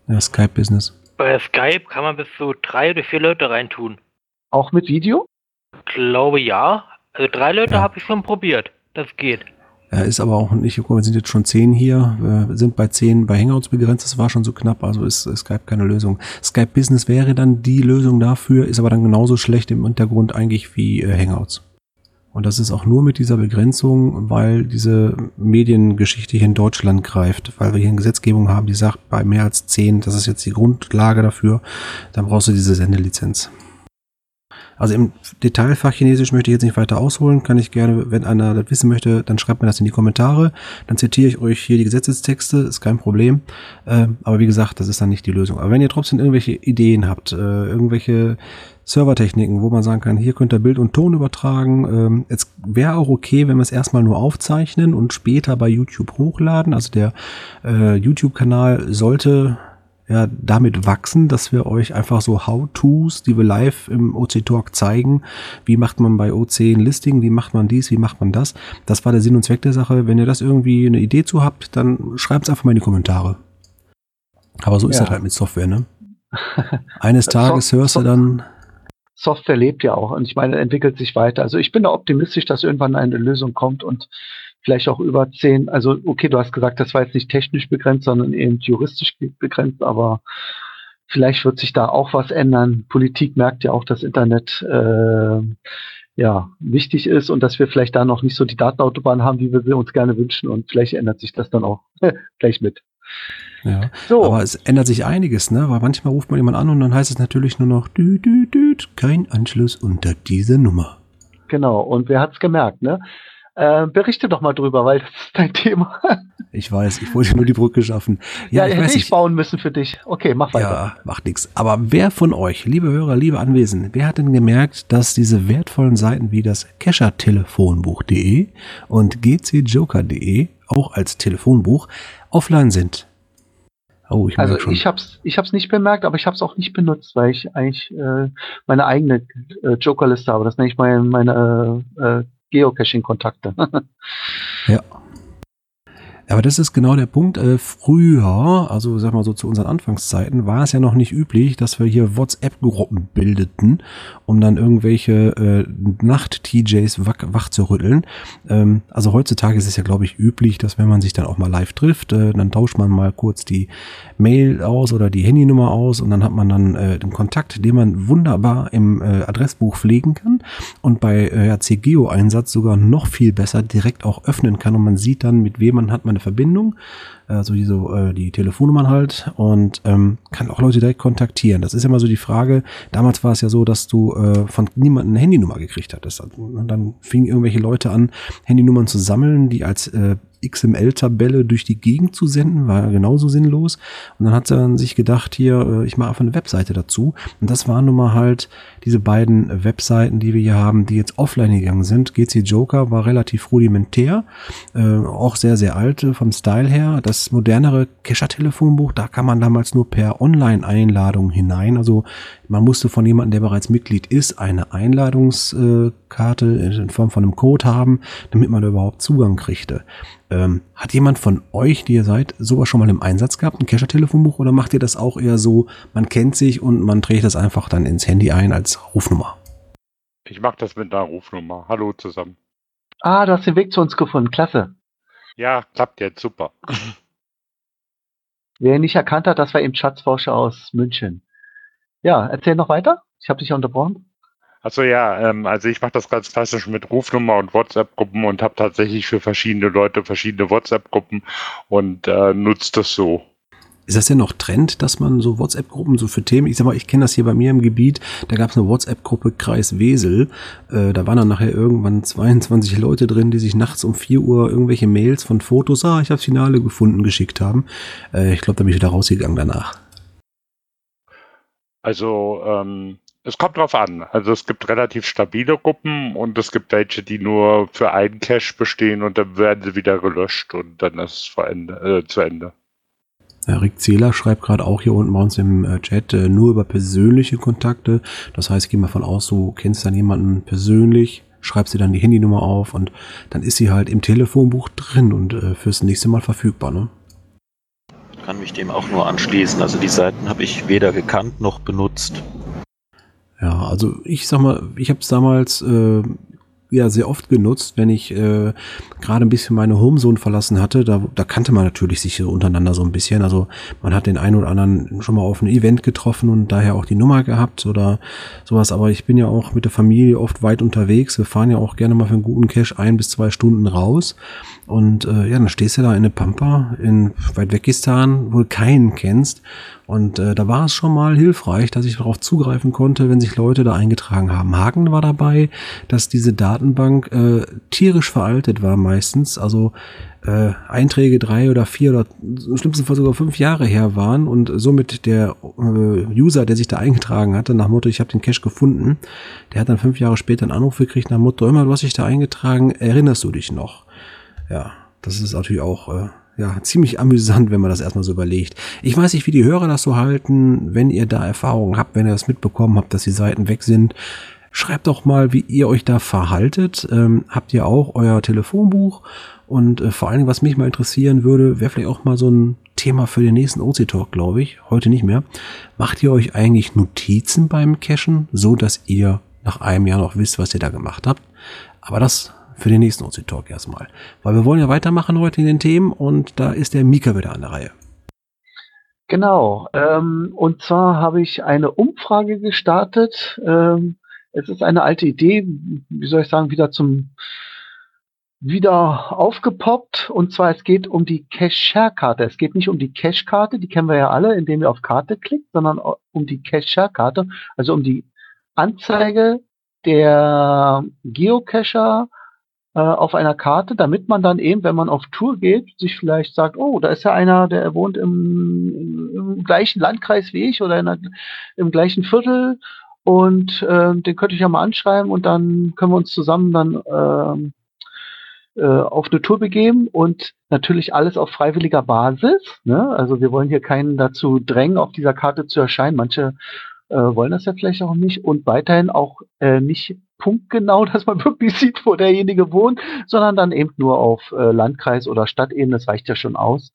Speaker 1: Ja, Skype-Business.
Speaker 7: Bei Skype kann man bis zu drei oder vier Leute reintun.
Speaker 3: Auch mit Video?
Speaker 7: Ich glaube ja. Also drei Leute ja. habe ich schon probiert. Das geht.
Speaker 1: Er ist aber auch nicht, wir sind jetzt schon zehn hier, wir sind bei zehn bei Hangouts begrenzt, das war schon so knapp, also ist Skype keine Lösung. Skype Business wäre dann die Lösung dafür, ist aber dann genauso schlecht im Hintergrund eigentlich wie äh, Hangouts. Und das ist auch nur mit dieser Begrenzung, weil diese Mediengeschichte hier in Deutschland greift, weil wir hier eine Gesetzgebung haben, die sagt, bei mehr als zehn, das ist jetzt die Grundlage dafür, dann brauchst du diese Sendelizenz. Also im Detailfach Chinesisch möchte ich jetzt nicht weiter ausholen. Kann ich gerne, wenn einer das wissen möchte, dann schreibt mir das in die Kommentare. Dann zitiere ich euch hier die Gesetzestexte, ist kein Problem. Ähm, aber wie gesagt, das ist dann nicht die Lösung. Aber wenn ihr trotzdem irgendwelche Ideen habt, äh, irgendwelche Servertechniken, wo man sagen kann, hier könnt ihr Bild und Ton übertragen. Ähm, es wäre auch okay, wenn wir es erstmal nur aufzeichnen und später bei YouTube hochladen. Also der äh, YouTube-Kanal sollte ja, damit wachsen, dass wir euch einfach so How-Tos, die wir live im OC Talk zeigen. Wie macht man bei OC ein Listing? Wie macht man dies? Wie macht man das? Das war der Sinn und Zweck der Sache. Wenn ihr das irgendwie eine Idee zu habt, dann schreibt es einfach mal in die Kommentare. Aber so ist ja. das halt mit Software, ne? Eines Tages so hörst du dann.
Speaker 3: Software lebt ja auch und ich meine, entwickelt sich weiter. Also ich bin da optimistisch, dass irgendwann eine Lösung kommt und vielleicht auch über zehn, also okay, du hast gesagt, das war jetzt nicht technisch begrenzt, sondern eben juristisch begrenzt, aber vielleicht wird sich da auch was ändern. Politik merkt ja auch, dass Internet äh, ja wichtig ist und dass wir vielleicht da noch nicht so die Datenautobahn haben, wie wir sie uns gerne wünschen und vielleicht ändert sich das dann auch gleich mit.
Speaker 1: Ja, so. aber es ändert sich einiges, ne? Weil manchmal ruft man jemand an und dann heißt es natürlich nur noch dü, dü, dü, kein Anschluss unter diese Nummer.
Speaker 3: Genau, und wer hat's gemerkt, ne? Äh, berichte doch mal drüber, weil das ist dein Thema.
Speaker 1: ich weiß, ich wollte nur die Brücke schaffen.
Speaker 3: Ja, ja ich hätte ich bauen müssen für dich. Okay, mach weiter.
Speaker 1: Ja, macht nichts. Aber wer von euch, liebe Hörer, liebe Anwesenden, wer hat denn gemerkt, dass diese wertvollen Seiten wie das Keschertelefonbuch.de und gcjoker.de auch als Telefonbuch offline sind?
Speaker 3: Oh, ich also ich hab's, ich hab's nicht bemerkt, aber ich hab's auch nicht benutzt, weil ich eigentlich äh, meine eigene äh, Jokerliste habe. Das nenne ich meine, meine äh, Geocaching-Kontakte.
Speaker 1: ja. Aber das ist genau der Punkt. Äh, früher, also sag mal so zu unseren Anfangszeiten, war es ja noch nicht üblich, dass wir hier WhatsApp-Gruppen bildeten, um dann irgendwelche äh, Nacht-TJs wach, wach zu rütteln. Ähm, also heutzutage ist es ja, glaube ich, üblich, dass wenn man sich dann auch mal live trifft, äh, dann tauscht man mal kurz die Mail aus oder die Handynummer aus und dann hat man dann äh, den Kontakt, den man wunderbar im äh, Adressbuch pflegen kann und bei äh, CGO-Einsatz sogar noch viel besser direkt auch öffnen kann und man sieht dann, mit wem man hat man eine Verbindung, also die, so, äh, die Telefonnummern halt und ähm, kann auch Leute direkt kontaktieren. Das ist ja mal so die Frage, damals war es ja so, dass du äh, von niemandem eine Handynummer gekriegt hattest. Und dann fingen irgendwelche Leute an, Handynummern zu sammeln, die als äh, XML-Tabelle durch die Gegend zu senden, war genauso sinnlos. Und dann hat er sich gedacht, hier, äh, ich mache einfach eine Webseite dazu. Und das waren nun mal halt diese beiden Webseiten, die wir hier haben, die jetzt offline gegangen sind. GC Joker war relativ rudimentär, äh, auch sehr, sehr alt vom Style her. Das modernere Kescher-Telefonbuch, da kann man damals nur per Online-Einladung hinein. Also man musste von jemandem, der bereits Mitglied ist, eine Einladungskarte in Form von einem Code haben, damit man da überhaupt Zugang kriegte. Ähm, hat jemand von euch, die ihr seid, sowas schon mal im Einsatz gehabt, ein Kescher-Telefonbuch, oder macht ihr das auch eher so, man kennt sich und man trägt das einfach dann ins Handy ein als Rufnummer?
Speaker 9: Ich mache das mit einer Rufnummer. Hallo zusammen.
Speaker 3: Ah, du hast den Weg zu uns gefunden. Klasse.
Speaker 9: Ja, klappt jetzt super.
Speaker 3: Wer ihn nicht erkannt hat, das war eben Schatzforscher aus München. Ja, erzähl noch weiter. Ich habe dich ja unterbrochen.
Speaker 9: Also ja, ähm, also ich mache das ganz klassisch mit Rufnummer und WhatsApp-Gruppen und habe tatsächlich für verschiedene Leute verschiedene WhatsApp-Gruppen und äh, nutze das so.
Speaker 1: Ist das denn noch Trend, dass man so WhatsApp-Gruppen so für Themen, ich sag mal, ich kenne das hier bei mir im Gebiet, da gab es eine WhatsApp-Gruppe Kreis Wesel, äh, da waren dann nachher irgendwann 22 Leute drin, die sich nachts um 4 Uhr irgendwelche Mails von Fotos, ah, ich habe Finale gefunden, geschickt haben. Äh, ich glaube, da bin ich wieder rausgegangen danach.
Speaker 9: Also ähm, es kommt drauf an. Also es gibt relativ stabile Gruppen und es gibt welche, die nur für einen Cache bestehen und dann werden sie wieder gelöscht und dann ist es vor Ende, äh, zu Ende.
Speaker 1: Ja, Rick Zähler schreibt gerade auch hier unten bei uns im äh, Chat äh, nur über persönliche Kontakte. Das heißt, geh mal von aus, du kennst dann jemanden persönlich, schreibst dir dann die Handynummer auf und dann ist sie halt im Telefonbuch drin und äh, fürs nächste Mal verfügbar, ne?
Speaker 6: Kann mich dem auch nur anschließen. Also die Seiten habe ich weder gekannt noch benutzt.
Speaker 1: Ja, also ich sag mal, ich habe es damals äh, ja sehr oft genutzt, wenn ich äh, gerade ein bisschen meine Homezone verlassen hatte. Da, da kannte man natürlich sich untereinander so ein bisschen. Also man hat den einen oder anderen schon mal auf ein Event getroffen und daher auch die Nummer gehabt oder sowas. Aber ich bin ja auch mit der Familie oft weit unterwegs. Wir fahren ja auch gerne mal für einen guten Cash ein bis zwei Stunden raus. Und äh, ja, dann stehst du da in eine Pampa in weit Wegistan, wo du keinen kennst. Und äh, da war es schon mal hilfreich, dass ich darauf zugreifen konnte, wenn sich Leute da eingetragen haben. Haken war dabei, dass diese Datenbank äh, tierisch veraltet war meistens. Also äh, Einträge drei oder vier oder im schlimmsten Fall sogar fünf Jahre her waren und somit der äh, User, der sich da eingetragen hatte, nach Motto, ich habe den Cache gefunden, der hat dann fünf Jahre später einen Anruf gekriegt nach Motto, immer, du hast dich da eingetragen, erinnerst du dich noch? Ja, das ist natürlich auch äh, ja, ziemlich amüsant, wenn man das erstmal so überlegt. Ich weiß nicht, wie die Hörer das so halten, wenn ihr da Erfahrungen habt, wenn ihr das mitbekommen habt, dass die Seiten weg sind. Schreibt doch mal, wie ihr euch da verhaltet. Ähm, habt ihr auch euer Telefonbuch? Und äh, vor allen Dingen, was mich mal interessieren würde, wäre vielleicht auch mal so ein Thema für den nächsten OC Talk, glaube ich. Heute nicht mehr. Macht ihr euch eigentlich Notizen beim Cachen, so dass ihr nach einem Jahr noch wisst, was ihr da gemacht habt? Aber das für den nächsten OC Talk erstmal. Weil wir wollen ja weitermachen heute in den Themen und da ist der Mika wieder an der Reihe.
Speaker 3: Genau. Ähm, und zwar habe ich eine Umfrage gestartet. Ähm, es ist eine alte Idee, wie soll ich sagen, wieder zum wieder aufgepoppt. Und zwar, es geht um die Cache-Share-Karte. Es geht nicht um die Cache-Karte, die kennen wir ja alle, indem ihr auf Karte klickt, sondern um die Cache-Share-Karte, also um die Anzeige der Geocacher äh, auf einer Karte, damit man dann eben, wenn man auf Tour geht, sich vielleicht sagt, oh, da ist ja einer, der wohnt im, im gleichen Landkreis wie ich oder der, im gleichen Viertel und äh, den könnte ich ja mal anschreiben und dann können wir uns zusammen dann ähm, äh, auf eine Tour begeben und natürlich alles auf freiwilliger Basis. Ne? Also wir wollen hier keinen dazu drängen, auf dieser Karte zu erscheinen. Manche äh, wollen das ja vielleicht auch nicht und weiterhin auch äh, nicht punktgenau, dass man wirklich sieht, wo derjenige wohnt, sondern dann eben nur auf äh, Landkreis oder Stadtebene, das reicht ja schon aus.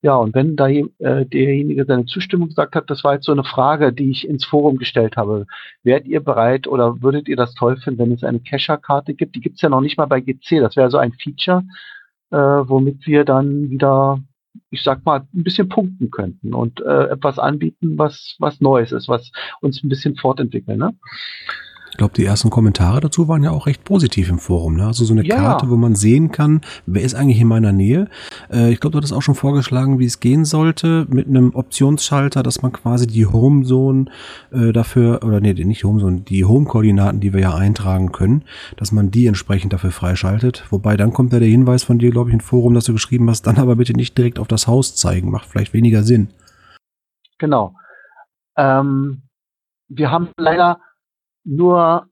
Speaker 3: Ja, und wenn da äh, derjenige seine Zustimmung gesagt hat, das war jetzt so eine Frage, die ich ins Forum gestellt habe. Wärt ihr bereit oder würdet ihr das toll finden, wenn es eine Cacher-Karte gibt? Die gibt's ja noch nicht mal bei GC. Das wäre so ein Feature, äh, womit wir dann wieder, ich sag mal, ein bisschen punkten könnten und äh, etwas anbieten, was, was Neues ist, was uns ein bisschen fortentwickeln. Ne?
Speaker 1: Ich glaube, die ersten Kommentare dazu waren ja auch recht positiv im Forum. Ne? Also so eine
Speaker 3: Ja.
Speaker 1: Karte, wo man sehen kann, wer ist eigentlich in meiner Nähe. Äh, ich glaube, du hattest auch schon vorgeschlagen, wie es gehen sollte, mit einem Optionsschalter, dass man quasi die Homezone äh, dafür, oder nee, nicht Homezone, die Home-Koordinaten, die wir ja eintragen können, dass man die entsprechend dafür freischaltet. Wobei dann kommt ja der Hinweis von dir, glaube ich, im Forum, dass du geschrieben hast, dann aber bitte nicht direkt auf das Haus zeigen. Macht vielleicht weniger Sinn.
Speaker 3: Genau. Ähm, wir haben leider nur,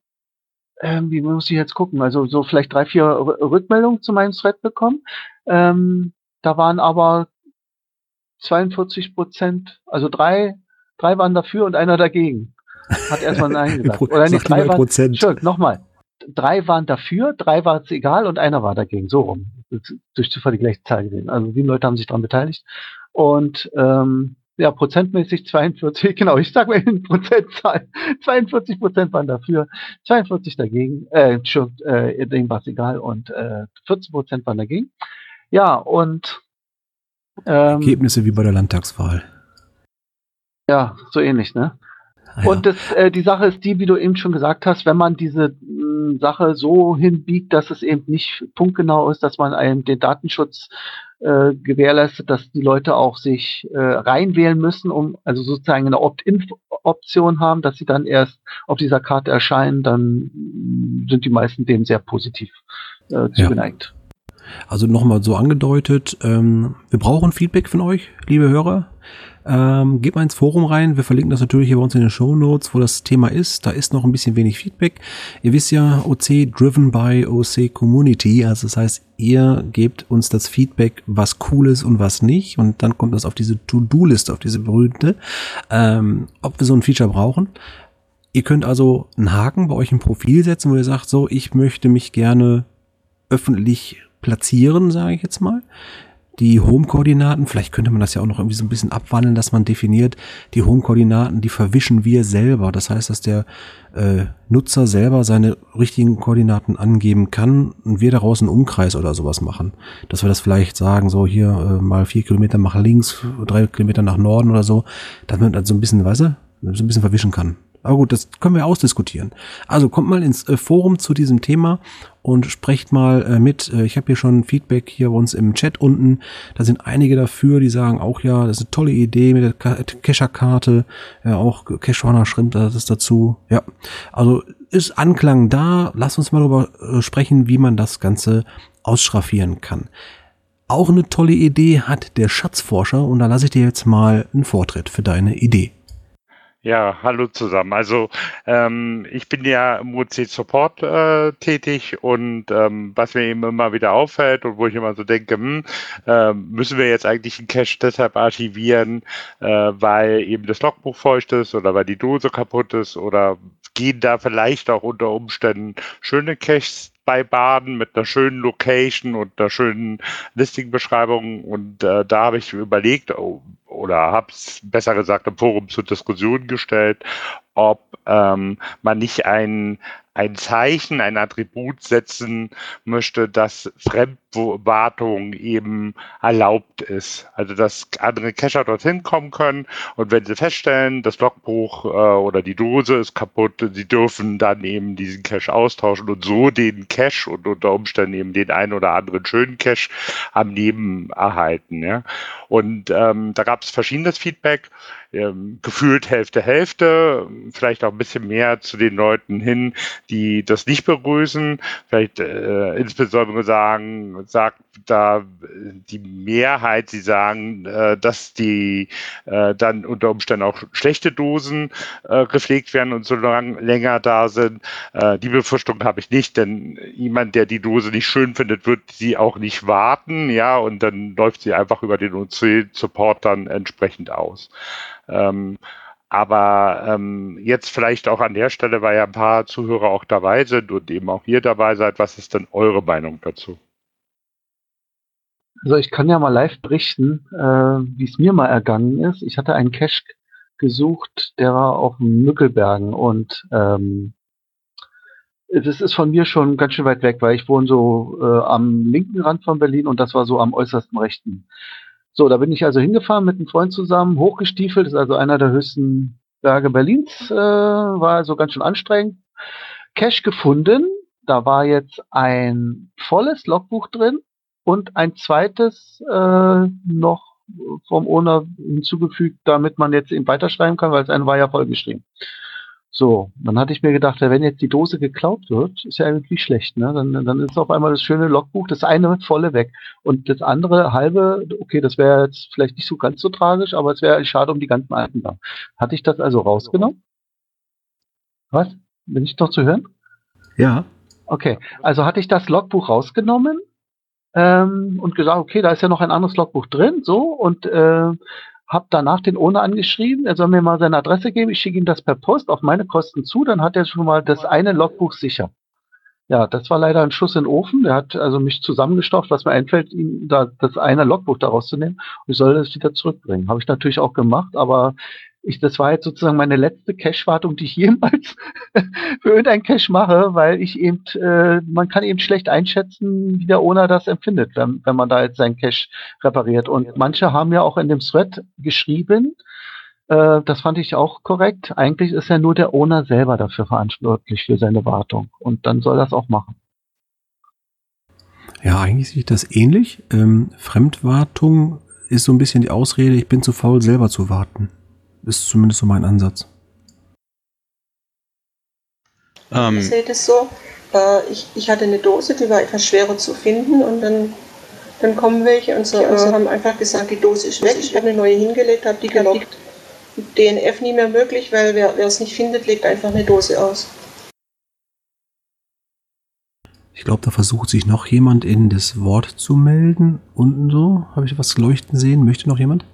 Speaker 3: ähm, wie muss ich jetzt gucken, also so vielleicht drei, vier R Rückmeldungen zu meinem Thread bekommen. Ähm, da waren aber 42 Prozent, also drei, drei waren dafür und einer dagegen. Hat erstmal Nein gesagt. Oder nicht, drei waren,
Speaker 1: Prozent.
Speaker 3: Entschuldigung, nochmal. Drei waren dafür, drei war es egal und einer war dagegen. So rum. Durch Zufall die gleiche Zahl gesehen. Also sieben Leute haben sich daran beteiligt. Und ähm, ja, prozentmäßig 42, genau, ich sag mal in Prozentzahl. 42 Prozent waren dafür, 42 dagegen, äh, Entschuldigung, äh, denen war es egal und äh, 14 Prozent waren dagegen. Ja, und ähm,
Speaker 1: Ergebnisse wie bei der Landtagswahl.
Speaker 3: ja, so ähnlich, ne?
Speaker 1: Ah ja.
Speaker 3: Und das, äh, die Sache ist die, wie du eben schon gesagt hast, wenn man diese mh, Sache so hinbiegt, dass es eben nicht punktgenau ist, dass man einem den Datenschutz äh, gewährleistet, dass die Leute auch sich äh, reinwählen müssen, um also sozusagen eine Opt-in-Option haben, dass sie dann erst auf dieser Karte erscheinen, dann sind die meisten dem sehr positiv äh, zugeneigt.
Speaker 1: Also nochmal so angedeutet, ähm, wir brauchen Feedback von euch, liebe Hörer. Ähm, geht mal ins Forum rein. Wir verlinken das natürlich hier bei uns in den Show Notes, wo das Thema ist. Da ist noch ein bisschen wenig Feedback. Ihr wisst ja, OC driven by OC Community. Also das heißt, ihr gebt uns das Feedback, was cool ist und was nicht. Und dann kommt das auf diese To-Do-Liste, auf diese berühmte, ähm, ob wir so ein Feature brauchen. Ihr könnt also einen Haken bei euch im Profil setzen, wo ihr sagt, so, ich möchte mich gerne öffentlich platzieren, sage ich jetzt mal. Die Home-Koordinaten, vielleicht könnte man das ja auch noch irgendwie so ein bisschen abwandeln, dass man definiert, die Home-Koordinaten, die verwischen wir selber. Das heißt, dass der äh, Nutzer selber seine richtigen Koordinaten angeben kann und wir daraus einen Umkreis oder sowas machen. Dass wir das vielleicht sagen, so hier äh, mal vier Kilometer nach links, drei Kilometer nach Norden oder so, damit man dann so ein bisschen, weißt du, so ein bisschen verwischen kann. Aber gut, das können wir ausdiskutieren. Also kommt mal ins äh, Forum zu diesem Thema und sprecht mal äh, mit. Äh, ich habe hier schon Feedback hier bei uns im Chat unten. Da sind einige dafür, die sagen auch, ja, das ist eine tolle Idee mit der Ka- Kescher-Karte. Ja, auch Cashwarner Shrimp, das dazu. Ja, also ist Anklang da. Lass uns mal darüber äh, sprechen, wie man das Ganze ausschraffieren kann. Auch eine tolle Idee hat der Schatzforscher und da lasse ich dir jetzt mal einen Vortritt für deine Idee.
Speaker 9: Ja, hallo zusammen. Also ähm, ich bin ja im UC Support äh, tätig und ähm, was mir eben immer wieder auffällt und wo ich immer so denke, hm, äh, müssen wir jetzt eigentlich einen Cache deshalb archivieren, äh, weil eben das Logbuch feucht ist oder weil die Dose kaputt ist oder gehen da vielleicht auch unter Umständen schöne Caches bei Baden mit einer schönen Location und einer schönen Listing-Beschreibung und äh, da habe ich überlegt, oh, oder habe es besser gesagt im Forum zur Diskussion gestellt, ob ähm, man nicht ein, ein Zeichen, ein Attribut setzen möchte, dass Fremdwartung eben erlaubt ist. Also dass andere Cacher dorthin kommen können und wenn sie feststellen, das Logbuch äh, oder die Dose ist kaputt, sie dürfen dann eben diesen Cache austauschen und so den Cache und unter Umständen eben den einen oder anderen schönen Cache am Leben erhalten. Ja? Und ähm, da gab es verschiedenes Feedback, ähm, gefühlt Hälfte, Hälfte, vielleicht auch ein bisschen mehr zu den Leuten hin, die das nicht begrüßen, vielleicht äh, insbesondere sagen, sagt da die Mehrheit, sie sagen, äh, dass die äh, dann unter Umständen auch schlechte Dosen äh, gepflegt werden und so lang, länger da sind. Die Befürchtung habe ich nicht, denn jemand, der die Dose nicht schön findet, wird sie auch nicht warten, ja, und dann läuft sie einfach über den OC-Support dann entsprechend aus. Ähm, Aber ähm, jetzt vielleicht auch an der Stelle, weil ja ein paar Zuhörer auch dabei sind und eben auch ihr dabei seid, was ist denn eure Meinung dazu?
Speaker 3: Also ich kann ja mal live berichten, äh, wie es mir mal ergangen ist. Ich hatte einen Cache gesucht, der war auf Mückelbergen und ähm, das ist von mir schon ganz schön weit weg, weil ich wohne so äh, am linken Rand von Berlin und das war so am äußersten rechten. So, da bin ich also hingefahren mit einem Freund zusammen, hochgestiefelt, ist also einer der höchsten Berge Berlins, äh, war also ganz schön anstrengend. Cache gefunden, da war jetzt ein volles Logbuch drin und ein zweites äh, noch vom Owner hinzugefügt, damit man jetzt eben weiterschreiben kann, weil das eine war ja vollgeschrieben. So, dann hatte ich mir gedacht, wenn jetzt die Dose geklaut wird, ist ja irgendwie schlecht, ne? Dann, dann ist auf einmal das schöne Logbuch, das eine volle weg. Und das andere halbe, okay, das wäre jetzt vielleicht nicht so ganz so tragisch, aber es wäre schade um die ganzen alten da. Hatte ich das also rausgenommen? Was? Bin ich doch zu hören?
Speaker 1: Ja.
Speaker 3: Okay, also hatte ich das Logbuch rausgenommen ähm, und gesagt, okay, da ist ja noch ein anderes Logbuch drin, so, und äh, habe danach den Owner angeschrieben, er soll mir mal seine Adresse geben, ich schicke ihm das per Post auf meine Kosten zu, dann hat er schon mal das eine Logbuch sicher. Ja, das war leider ein Schuss in den Ofen. Der hat also mich zusammengestaucht, was mir einfällt, ihm da das eine Logbuch daraus zu nehmen. Und ich soll das wieder zurückbringen. Habe ich natürlich auch gemacht, aber ich, das war jetzt sozusagen meine letzte Cache-Wartung, die ich jemals für irgendein Cache mache, weil ich eben, äh, man kann eben schlecht einschätzen, wie der Owner das empfindet, wenn, wenn man da jetzt seinen Cache repariert. Und manche haben ja auch in dem Thread geschrieben, äh, das fand ich auch korrekt. Eigentlich ist ja nur der Owner selber dafür verantwortlich für seine Wartung. Und dann soll das auch machen.
Speaker 1: Ja, eigentlich sehe ich das ähnlich. Ähm, Fremdwartung ist so ein bisschen die Ausrede, ich bin zu faul, selber zu warten. Ist zumindest so mein Ansatz.
Speaker 2: Ähm, ich sehe das so. Äh, ich, ich hatte eine Dose, die war etwas schwerer zu finden und dann, dann kommen welche und so, äh, haben einfach gesagt, die Dose ist weg. Ich habe eine neue hingelegt, habe die gelockt. DNF nie mehr möglich, weil wer, wer es nicht findet, legt einfach eine Dose aus.
Speaker 1: Ich glaube, da versucht sich noch jemand in das Wort zu melden. Unten so. Habe ich was leuchten sehen? Möchte noch jemand?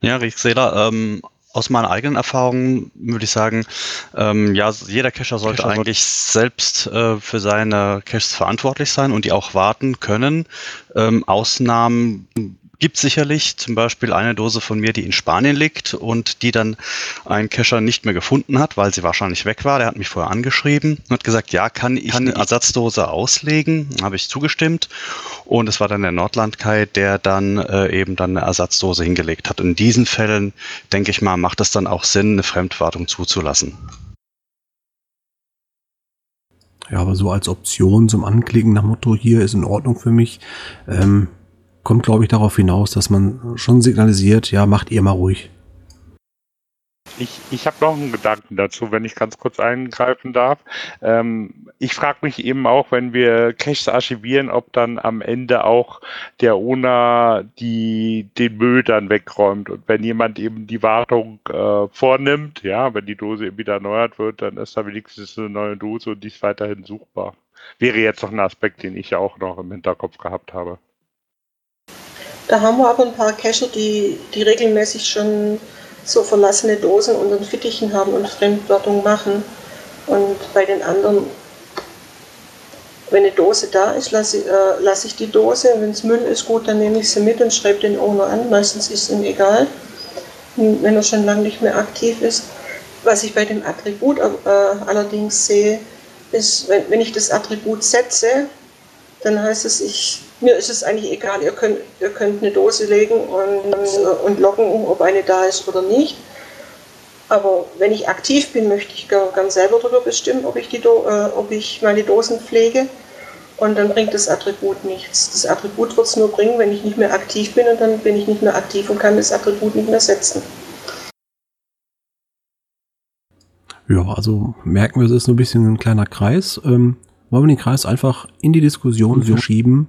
Speaker 8: Ja, Riechsela, ähm, aus meiner eigenen Erfahrung würde ich sagen, ähm, ja, jeder Cacher sollte Cacher eigentlich selbst äh, für seine Caches verantwortlich sein und die auch warten können. Ähm, Ausnahmen Gibt sicherlich zum Beispiel eine Dose von mir, die in Spanien liegt und die dann ein Cacher nicht mehr gefunden hat, weil sie wahrscheinlich weg war. Der hat mich vorher angeschrieben und hat gesagt, ja, kann ich eine Ersatzdose auslegen? Habe ich zugestimmt. Und es war dann der Nordlandkai, der dann äh, eben dann eine Ersatzdose hingelegt hat. In diesen Fällen, denke ich mal, macht es dann auch Sinn, eine Fremdwartung zuzulassen.
Speaker 1: Ja, aber so als Option zum Anklicken nach Motto, hier ist in Ordnung für mich, ähm, kommt, glaube ich, darauf hinaus, dass man schon signalisiert, ja, macht ihr mal ruhig.
Speaker 9: Ich, ich habe noch einen Gedanken dazu, wenn ich ganz kurz eingreifen darf. Ähm, ich frage mich eben auch, wenn wir Caches archivieren, ob dann am Ende auch der Owner die, den Müll dann wegräumt. Und wenn jemand eben die Wartung äh, vornimmt, ja, wenn die Dose eben wieder erneuert wird, dann ist da wenigstens eine neue Dose und die ist weiterhin suchbar. Wäre jetzt noch ein Aspekt, den ich ja auch noch im Hinterkopf gehabt habe.
Speaker 2: Da haben wir aber ein paar Cacher, die, die regelmäßig schon so verlassene Dosen unter den Fittichen haben und Fremdwartung machen. Und bei den anderen, wenn eine Dose da ist, lasse, äh, lasse ich die Dose. Wenn es Müll ist, gut, dann nehme ich sie mit und schreibe den Owner an. Meistens ist es ihm egal, wenn er schon lange nicht mehr aktiv ist. Was ich bei dem Attribut äh, allerdings sehe, ist, wenn, wenn ich das Attribut setze, dann heißt es, ich mir ist es eigentlich egal, ihr könnt, ihr könnt eine Dose legen und, und loggen, ob eine da ist oder nicht. Aber wenn ich aktiv bin, möchte ich ganz selber darüber bestimmen, ob ich, die Do äh, ob ich meine Dosen pflege. Und dann bringt das Attribut nichts. Das Attribut wird es nur bringen, wenn ich nicht mehr aktiv bin und dann bin ich nicht mehr aktiv und kann das Attribut nicht mehr setzen.
Speaker 1: Ja, also merken wir, es ist so ein bisschen ein kleiner Kreis. Ähm, wollen wir den Kreis einfach in die Diskussion verschieben?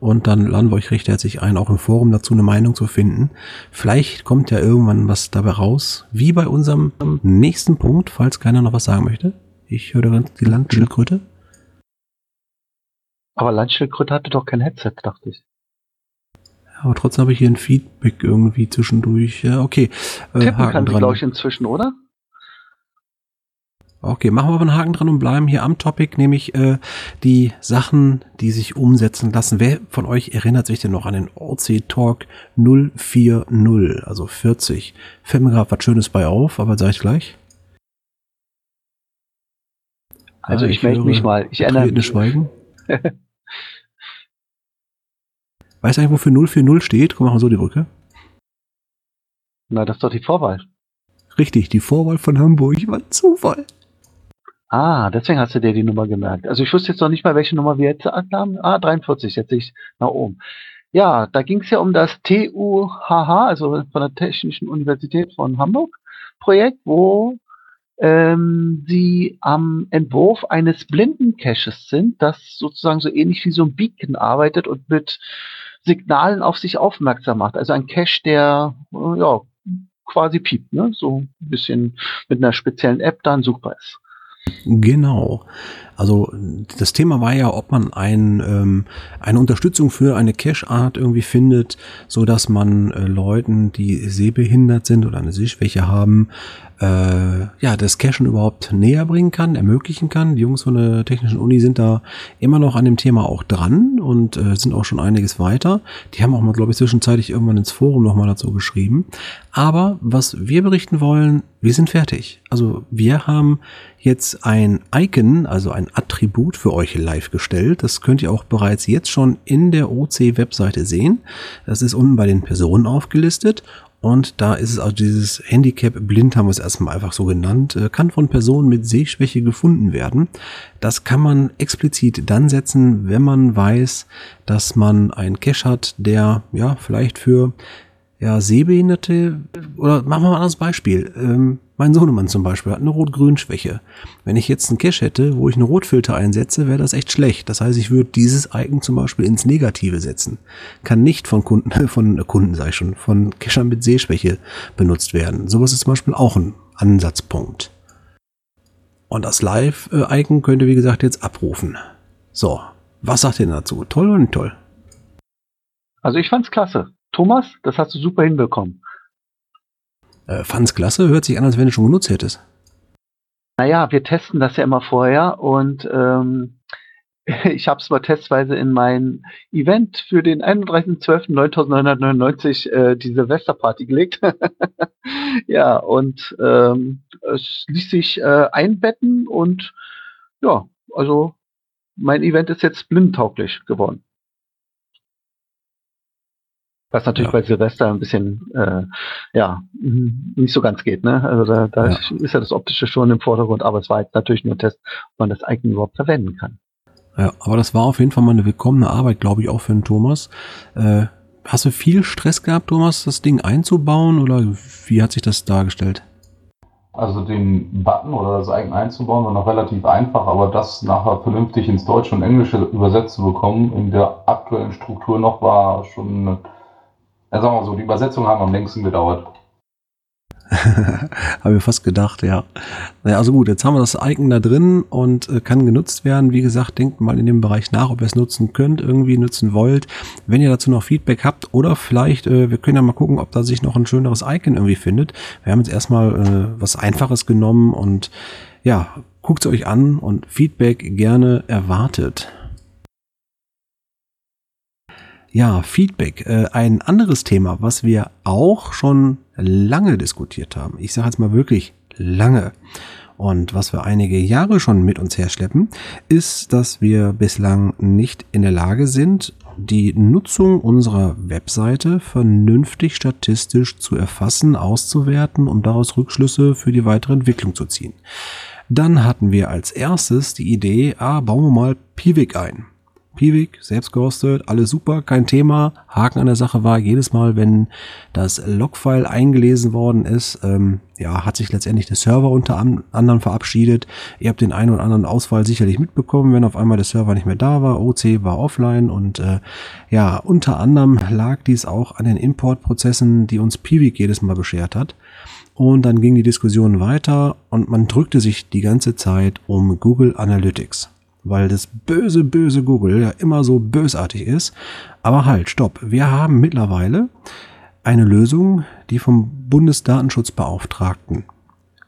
Speaker 1: Und dann laden wir euch recht herzlich ein, auch im Forum dazu eine Meinung zu finden. Vielleicht kommt ja irgendwann was dabei raus, wie bei unserem nächsten Punkt, falls keiner noch was sagen möchte. Ich höre ganz die Landschildkröte.
Speaker 3: Aber Landschildkröte hatte doch kein Headset, dachte ich.
Speaker 1: Aber trotzdem habe ich hier ein Feedback irgendwie zwischendurch. Ja, okay.
Speaker 3: Äh, Tippen Haken kann dran. glaube ich, inzwischen, oder?
Speaker 1: Okay, machen wir aber einen Haken dran und bleiben hier am Topic, nämlich äh, die Sachen, die sich umsetzen lassen. Wer von euch erinnert sich denn noch an den OC Talk 040, also 40? Fällt mir gerade was Schönes bei auf, aber sage ich gleich.
Speaker 3: Also ah, ich, ich melde mich mal. Ich
Speaker 1: erinnere mich. Schweigen. Weißt du eigentlich, wofür 040 steht? Komm, machen wir so die Brücke.
Speaker 3: Na, das ist doch die Vorwahl.
Speaker 1: Richtig, die Vorwahl von Hamburg war Zufall.
Speaker 3: Ah, deswegen hast du dir die Nummer gemerkt. Also ich wusste jetzt noch nicht mal, welche Nummer wir jetzt haben. Ah, 43, jetzt sehe ich nach oben. Ja, da ging es ja um das TUHH, also von der Technischen Universität von Hamburg Projekt, wo ähm, sie am Entwurf eines Blindencaches sind, das sozusagen so ähnlich wie so ein Beacon arbeitet und mit Signalen auf sich aufmerksam macht. Also ein Cache, der ja quasi piept, ne? so ein bisschen mit einer speziellen App dann suchbar ist.
Speaker 1: Genau. Also das Thema war ja, ob man ein, ähm, eine Unterstützung für eine Cache-Art irgendwie findet, so dass man äh, Leuten, die sehbehindert sind oder eine Sehschwäche haben, äh, ja, das Cachen überhaupt näher bringen kann, ermöglichen kann. Die Jungs von der Technischen Uni sind da immer noch an dem Thema auch dran und äh, sind auch schon einiges weiter. Die haben auch mal, glaube ich, zwischenzeitlich irgendwann ins Forum nochmal dazu geschrieben. Aber was wir berichten wollen, wir sind fertig. Also wir haben jetzt ein Icon, also ein Attribut für euch live gestellt. Das könnt ihr auch bereits jetzt schon in der OC-Webseite sehen. Das ist unten bei den Personen aufgelistet und da ist es also dieses Handicap blind haben wir es erstmal einfach so genannt, äh, kann von Personen mit Sehschwäche gefunden werden. Das kann man explizit dann setzen, wenn man weiß, dass man einen Cache hat, der ja vielleicht für ja, Sehbehinderte, oder machen wir mal ein anderes Beispiel. Ähm, mein Sohnemann zum Beispiel hat eine Rot-Grün-Schwäche. Wenn ich jetzt einen Cache hätte, wo ich einen Rotfilter einsetze, wäre das echt schlecht. Das heißt, ich würde dieses Icon zum Beispiel ins Negative setzen. Kann nicht von Kunden, von äh, Kunden sage ich schon, von Cachern mit Sehschwäche benutzt werden. Sowas ist zum Beispiel auch ein Ansatzpunkt. Und das Live-Icon könnt ihr, wie gesagt, jetzt abrufen. So, was sagt ihr dazu? Toll oder nicht toll?
Speaker 3: Also ich fand's klasse. Thomas, das hast du super hinbekommen.
Speaker 1: Äh, fand's klasse, hört sich an, als wenn du schon genutzt hättest.
Speaker 3: Naja, wir testen das ja immer vorher und ähm, ich habe es mal testweise in mein Event für den 31.12.9999 äh, die Silvesterparty gelegt. ja, und ähm, es ließ sich äh, einbetten und ja, also mein Event ist jetzt blindtauglich geworden. Was natürlich ja. bei Silvester ein bisschen, äh, ja, nicht so ganz geht, ne? Also da, da ja. ist ja das Optische schon im Vordergrund, aber es war jetzt natürlich nur ein Test, ob man das Icon überhaupt verwenden kann.
Speaker 1: Ja, aber das war auf jeden Fall mal eine willkommene Arbeit, glaube ich, auch für den Thomas. Äh, hast du viel Stress gehabt, Thomas, das Ding einzubauen oder wie hat sich das dargestellt?
Speaker 4: Also den Button oder das Icon einzubauen war noch relativ einfach, aber das nachher vernünftig ins Deutsche und Englische übersetzt zu bekommen, in der aktuellen Struktur noch, war schon eine ja, sagen wir so, die Übersetzungen haben am längsten gedauert.
Speaker 1: Habe ich fast gedacht, ja. Naja, also gut, jetzt haben wir das Icon da drin und äh, kann genutzt werden. Wie gesagt, denkt mal in dem Bereich nach, ob ihr es nutzen könnt, irgendwie nutzen wollt. Wenn ihr dazu noch Feedback habt oder vielleicht, äh, wir können ja mal gucken, ob da sich noch ein schöneres Icon irgendwie findet. Wir haben jetzt erstmal äh, was Einfaches genommen und ja, guckt es euch an und Feedback gerne erwartet. Ja, Feedback. Äh, ein anderes Thema, was wir auch schon lange diskutiert haben. Ich sage jetzt mal wirklich lange. Und was wir einige Jahre schon mit uns herschleppen, ist, dass wir bislang nicht in der Lage sind, die Nutzung unserer Webseite vernünftig statistisch zu erfassen, auszuwerten, um daraus Rückschlüsse für die weitere Entwicklung zu ziehen. Dann hatten wir als erstes die Idee, ah, bauen wir mal Piwik ein. Piwik, selbst gehostet, alles super, kein Thema. Haken an der Sache war, jedes Mal, wenn das Logfile eingelesen worden ist, ähm, ja, hat sich letztendlich der Server unter anderem verabschiedet. Ihr habt den einen oder anderen Ausfall sicherlich mitbekommen, wenn auf einmal der Server nicht mehr da war, OC war offline und äh, ja, unter anderem lag dies auch an den Importprozessen, die uns Piwik jedes Mal beschert hat. Und dann ging die Diskussion weiter und man drückte sich die ganze Zeit um Google Analytics. Weil das böse, böse Google ja immer so bösartig ist. Aber halt, stopp. Wir haben mittlerweile eine Lösung, die vom Bundesdatenschutzbeauftragten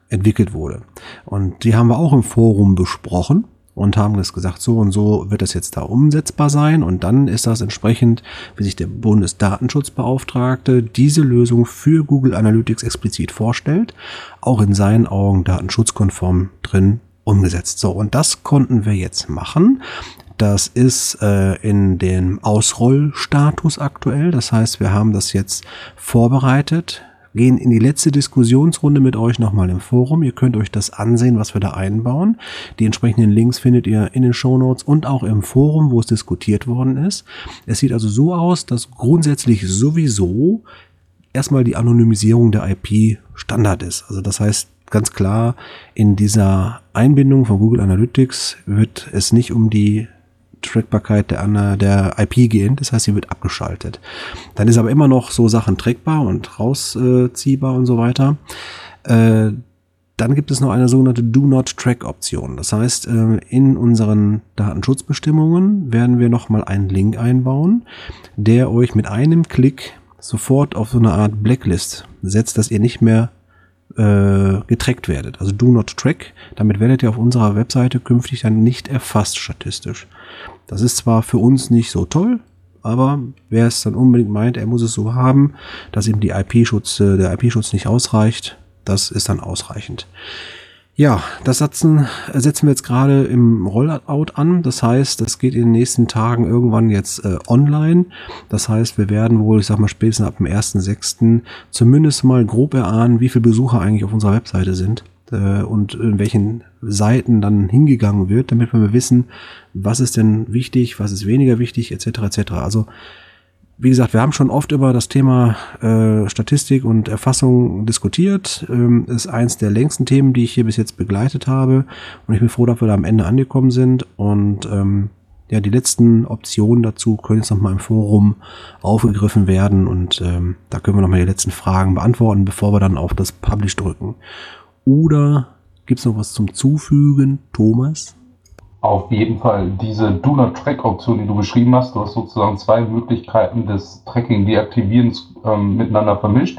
Speaker 1: entwickelt wurde. Und die haben wir auch im Forum besprochen und haben das gesagt, so und so wird das jetzt da umsetzbar sein. Und dann ist das entsprechend, wie sich der Bundesdatenschutzbeauftragte diese Lösung für Google Analytics explizit vorstellt, auch in seinen Augen datenschutzkonform drin umgesetzt. So, und das konnten wir jetzt machen. Das ist äh, in dem Ausrollstatus aktuell. Das heißt, wir haben das jetzt vorbereitet, gehen in die letzte Diskussionsrunde mit euch nochmal im Forum. Ihr könnt euch das ansehen, was wir da einbauen. Die entsprechenden Links findet ihr in den Show Notes und auch im Forum, wo es diskutiert worden ist. Es sieht also so aus, dass grundsätzlich sowieso erstmal die Anonymisierung der IP Standard ist. Also das heißt, ganz klar, in dieser Einbindung von Google Analytics wird es nicht um die Trackbarkeit der, der IP gehen, das heißt, sie wird abgeschaltet. Dann ist aber immer noch so Sachen trackbar und rausziehbar und so weiter. Äh, dann gibt es noch eine sogenannte Do Not Track Option. Das heißt, äh, in unseren Datenschutzbestimmungen werden wir nochmal einen Link einbauen, der euch mit einem Klick sofort auf so eine Art Blacklist setzt, dass ihr nicht mehr äh, getrackt werdet. Also do not track. Damit werdet ihr auf unserer Webseite künftig dann nicht erfasst statistisch. Das ist zwar für uns nicht so toll, aber wer es dann unbedingt meint, er muss es so haben, dass ihm die IP-Schutz, äh, der IP-Schutz nicht ausreicht, das ist dann ausreichend. Ja, das setzen, setzen wir jetzt gerade im Rollout an. Das heißt, das geht in den nächsten Tagen irgendwann jetzt äh, online. Das heißt, wir werden wohl, ich sag mal, spätestens ab dem 1.6. zumindest mal grob erahnen, wie viele Besucher eigentlich auf unserer Webseite sind äh, und in welchen Seiten dann hingegangen wird, damit wir wissen, was ist denn wichtig, was ist weniger wichtig, etc. etc. Also wie gesagt, wir haben schon oft über das Thema äh, Statistik und Erfassung diskutiert. Ähm, ist eins der längsten Themen, die ich hier bis jetzt begleitet habe. Und ich bin froh, dass wir da am Ende angekommen sind. Und ähm, ja, die letzten Optionen dazu können jetzt nochmal im Forum aufgegriffen werden. Und ähm, da können wir nochmal die letzten Fragen beantworten, bevor wir dann auf das Publish drücken. Oder gibt's noch was zum Zufügen, Thomas?
Speaker 4: Auf jeden Fall. Diese Do Not Track Option, die du beschrieben hast, du hast sozusagen zwei Möglichkeiten des Tracking Deaktivierens ähm, miteinander vermischt.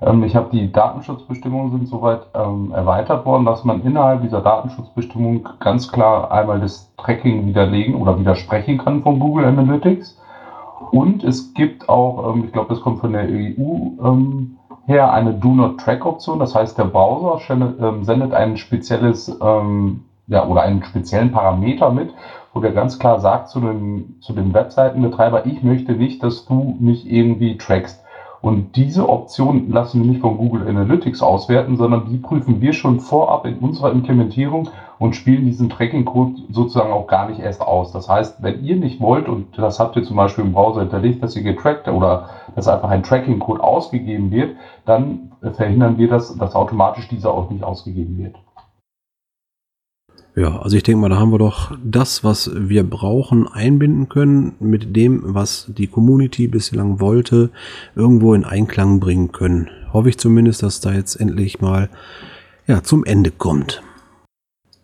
Speaker 4: Ähm, ich habe die Datenschutzbestimmungen sind soweit ähm, erweitert worden, dass man innerhalb dieser Datenschutzbestimmung ganz klar einmal das Tracking widerlegen oder widersprechen kann von Google Analytics. Und es gibt auch, ähm, ich glaube, das kommt von der EU ähm, her, eine Do Not Track Option. Das heißt, der Browser ähm, sendet ein spezielles ja, oder einen speziellen Parameter mit, wo der ganz klar sagt zu dem, zu dem Webseitenbetreiber, ich möchte nicht, dass du mich irgendwie trackst. Und diese Option lassen wir nicht von Google Analytics auswerten, sondern die prüfen wir schon vorab in unserer Implementierung und spielen diesen Tracking-Code sozusagen auch gar nicht erst aus. Das heißt, wenn ihr nicht wollt, und das habt ihr zum Beispiel im Browser hinterlegt, dass ihr getrackt oder dass einfach ein Tracking-Code ausgegeben wird, dann verhindern wir das, dass automatisch dieser auch nicht ausgegeben wird.
Speaker 1: Ja, also ich denke mal, da haben wir doch das, was wir brauchen, einbinden können mit dem, was die Community bislang wollte, irgendwo in Einklang bringen können. Hoffe ich zumindest, dass da jetzt endlich mal ja, zum Ende kommt.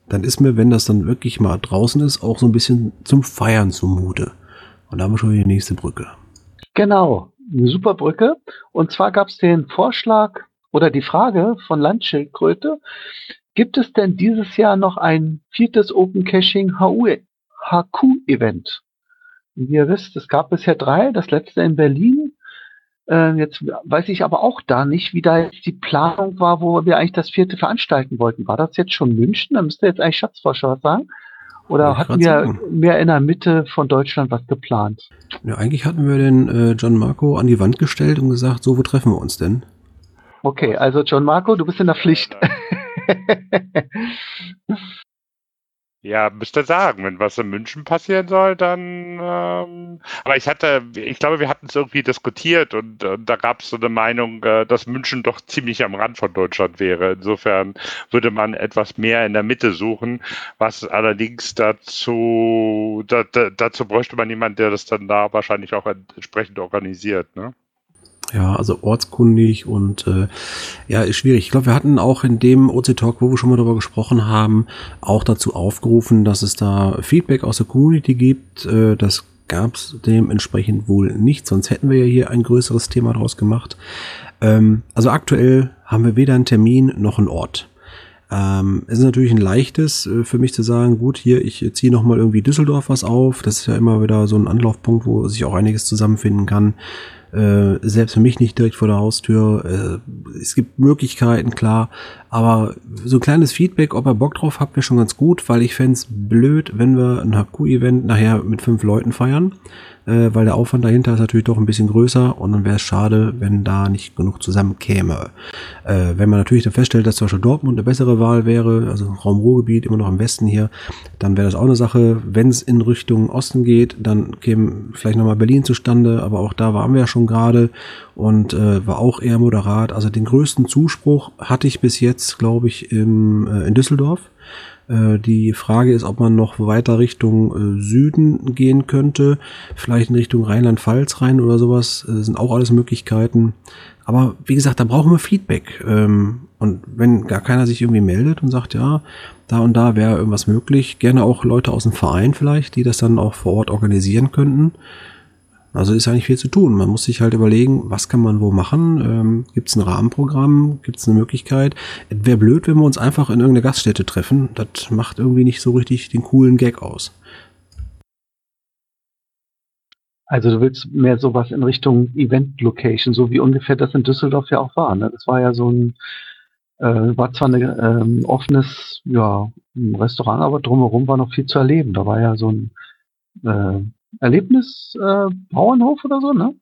Speaker 1: Dann ist mir, wenn das dann wirklich mal draußen ist, auch so ein bisschen zum Feiern zumute. Und da haben wir schon die nächste Brücke.
Speaker 3: Genau, eine super Brücke. Und zwar gab es den Vorschlag oder die Frage von Landschildkröte, Gibt es denn dieses Jahr noch ein viertes Open Caching HQ-Event? Wie ihr wisst, es gab bisher drei, das letzte in Berlin. Äh, jetzt weiß ich aber auch da nicht, wie da jetzt die Planung war, wo wir eigentlich das vierte veranstalten wollten. War das jetzt schon München? Da müsste jetzt eigentlich Schatzforscher sagen. Oder hatten wir sagen. mehr in der Mitte von Deutschland was geplant?
Speaker 1: Ja, eigentlich hatten wir den äh, John Marco an die Wand gestellt und gesagt, so, wo treffen wir uns denn?
Speaker 3: Okay, also John Marco, du bist in der Pflicht.
Speaker 9: Ja, müsste sagen, wenn was in München passieren soll, dann. Ähm, aber ich hatte, ich glaube, wir hatten es irgendwie diskutiert und, und da gab es so eine Meinung, äh, dass München doch ziemlich am Rand von Deutschland wäre. Insofern würde man etwas mehr in der Mitte suchen, was allerdings dazu, da, da, dazu bräuchte man jemanden, der das dann da wahrscheinlich auch entsprechend organisiert. Ne?
Speaker 1: Ja, also ortskundig und äh, ja, ist schwierig. Ich glaube, wir hatten auch in dem OC Talk, wo wir schon mal darüber gesprochen haben, auch dazu aufgerufen, dass es da Feedback aus der Community gibt. Äh, das gab es dementsprechend wohl nicht, sonst hätten wir ja hier ein größeres Thema draus gemacht. Ähm, also aktuell haben wir weder einen Termin noch einen Ort. Ähm, es ist natürlich ein leichtes äh, für mich zu sagen, gut, hier, ich ziehe nochmal irgendwie Düsseldorf was auf. Das ist ja immer wieder so ein Anlaufpunkt, wo sich auch einiges zusammenfinden kann. Äh, selbst für mich nicht direkt vor der Haustür. Äh, es gibt Möglichkeiten, klar, aber so ein kleines Feedback, ob er Bock drauf hat, wäre schon ganz gut, weil ich fände blöd, wenn wir ein HQ-Event nachher mit fünf Leuten feiern äh, weil der Aufwand dahinter ist natürlich doch ein bisschen größer und dann wäre es schade, wenn da nicht genug zusammenkäme. Äh, wenn man natürlich dann feststellt, dass zum Beispiel Dortmund eine bessere Wahl wäre, also Raum Ruhrgebiet immer noch im Westen hier, dann wäre das auch eine Sache. Wenn es in Richtung Osten geht, dann käme vielleicht nochmal Berlin zustande, aber auch da waren wir ja schon gerade und äh, war auch eher moderat. Also den größten Zuspruch hatte ich bis jetzt, glaube ich, im, äh, in Düsseldorf. Äh, die Frage ist, ob man noch weiter Richtung äh, Süden gehen könnte, vielleicht in Richtung Rheinland-Pfalz rein oder sowas, äh, sind auch alles Möglichkeiten. Aber wie gesagt, da brauchen wir Feedback. Ähm, und wenn gar keiner sich irgendwie meldet und sagt, ja, da und da wäre irgendwas möglich, gerne auch Leute aus dem Verein vielleicht, die das dann auch vor Ort organisieren könnten. Also ist eigentlich viel zu tun. Man muss sich halt überlegen, was kann man wo machen? Ähm, Gibt es ein Rahmenprogramm? Gibt es eine Möglichkeit? Wäre blöd, wenn wir uns einfach in irgendeine Gaststätte treffen. Das macht irgendwie nicht so richtig den coolen Gag aus.
Speaker 3: Also du willst mehr sowas in Richtung Event-Location, so wie ungefähr das in Düsseldorf ja auch war. Ne? Das war ja so ein, äh, war zwar ein ähm, offenes ja, ein Restaurant, aber drumherum war noch viel zu erleben. Da war ja so ein äh, Erlebnisbauernhof äh, oder so, ne?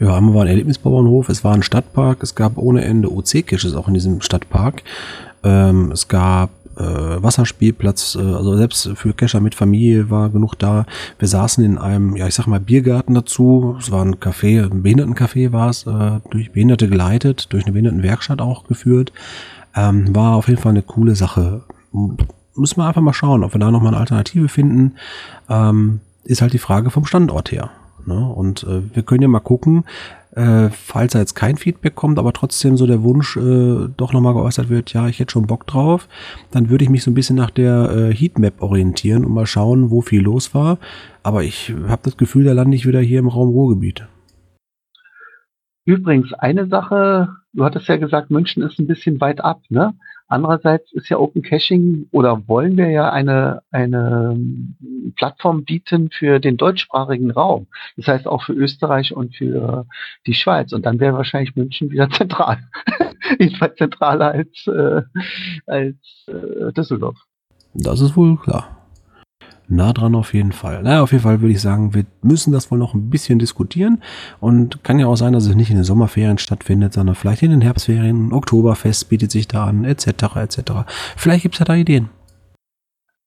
Speaker 1: Ja, einmal war ein Erlebnisbauernhof, es war ein Stadtpark, es gab ohne Ende OC-Caches auch in diesem Stadtpark. Ähm, es gab äh, Wasserspielplatz, äh, also selbst für Kescher mit Familie war genug da. Wir saßen in einem, ja ich sag mal, Biergarten dazu. Es war ein Café, ein Behindertencafé war es, äh, durch Behinderte geleitet, durch eine Behindertenwerkstatt auch geführt. Ähm, war auf jeden Fall eine coole Sache. Müssen wir einfach mal schauen, ob wir da nochmal eine Alternative finden. Ähm, ist halt die Frage vom Standort her. Ne? Und äh, wir können ja mal gucken, äh, falls da jetzt kein Feedback kommt, aber trotzdem so der Wunsch äh, doch nochmal geäußert wird, ja, ich hätte schon Bock drauf, dann würde ich mich so ein bisschen nach der äh, Heatmap orientieren und mal schauen, wo viel los war. Aber ich habe das Gefühl, da lande ich wieder hier im Raum Ruhrgebiet.
Speaker 3: Übrigens, eine Sache, du hattest ja gesagt, München ist ein bisschen weit ab, ne? Andererseits ist ja Open Caching oder wollen wir ja eine, eine Plattform bieten für den deutschsprachigen Raum. Das heißt auch für Österreich und für die Schweiz. Und dann wäre wahrscheinlich München wieder zentral. Jedenfalls zentraler als, äh, als äh, Düsseldorf.
Speaker 1: Das ist wohl klar nah dran auf jeden Fall. Naja, auf jeden Fall würde ich sagen, wir müssen das wohl noch ein bisschen diskutieren und kann ja auch sein, dass es nicht in den Sommerferien stattfindet, sondern vielleicht in den Herbstferien, Oktoberfest bietet sich da an, etc., etc. Vielleicht gibt es ja da Ideen.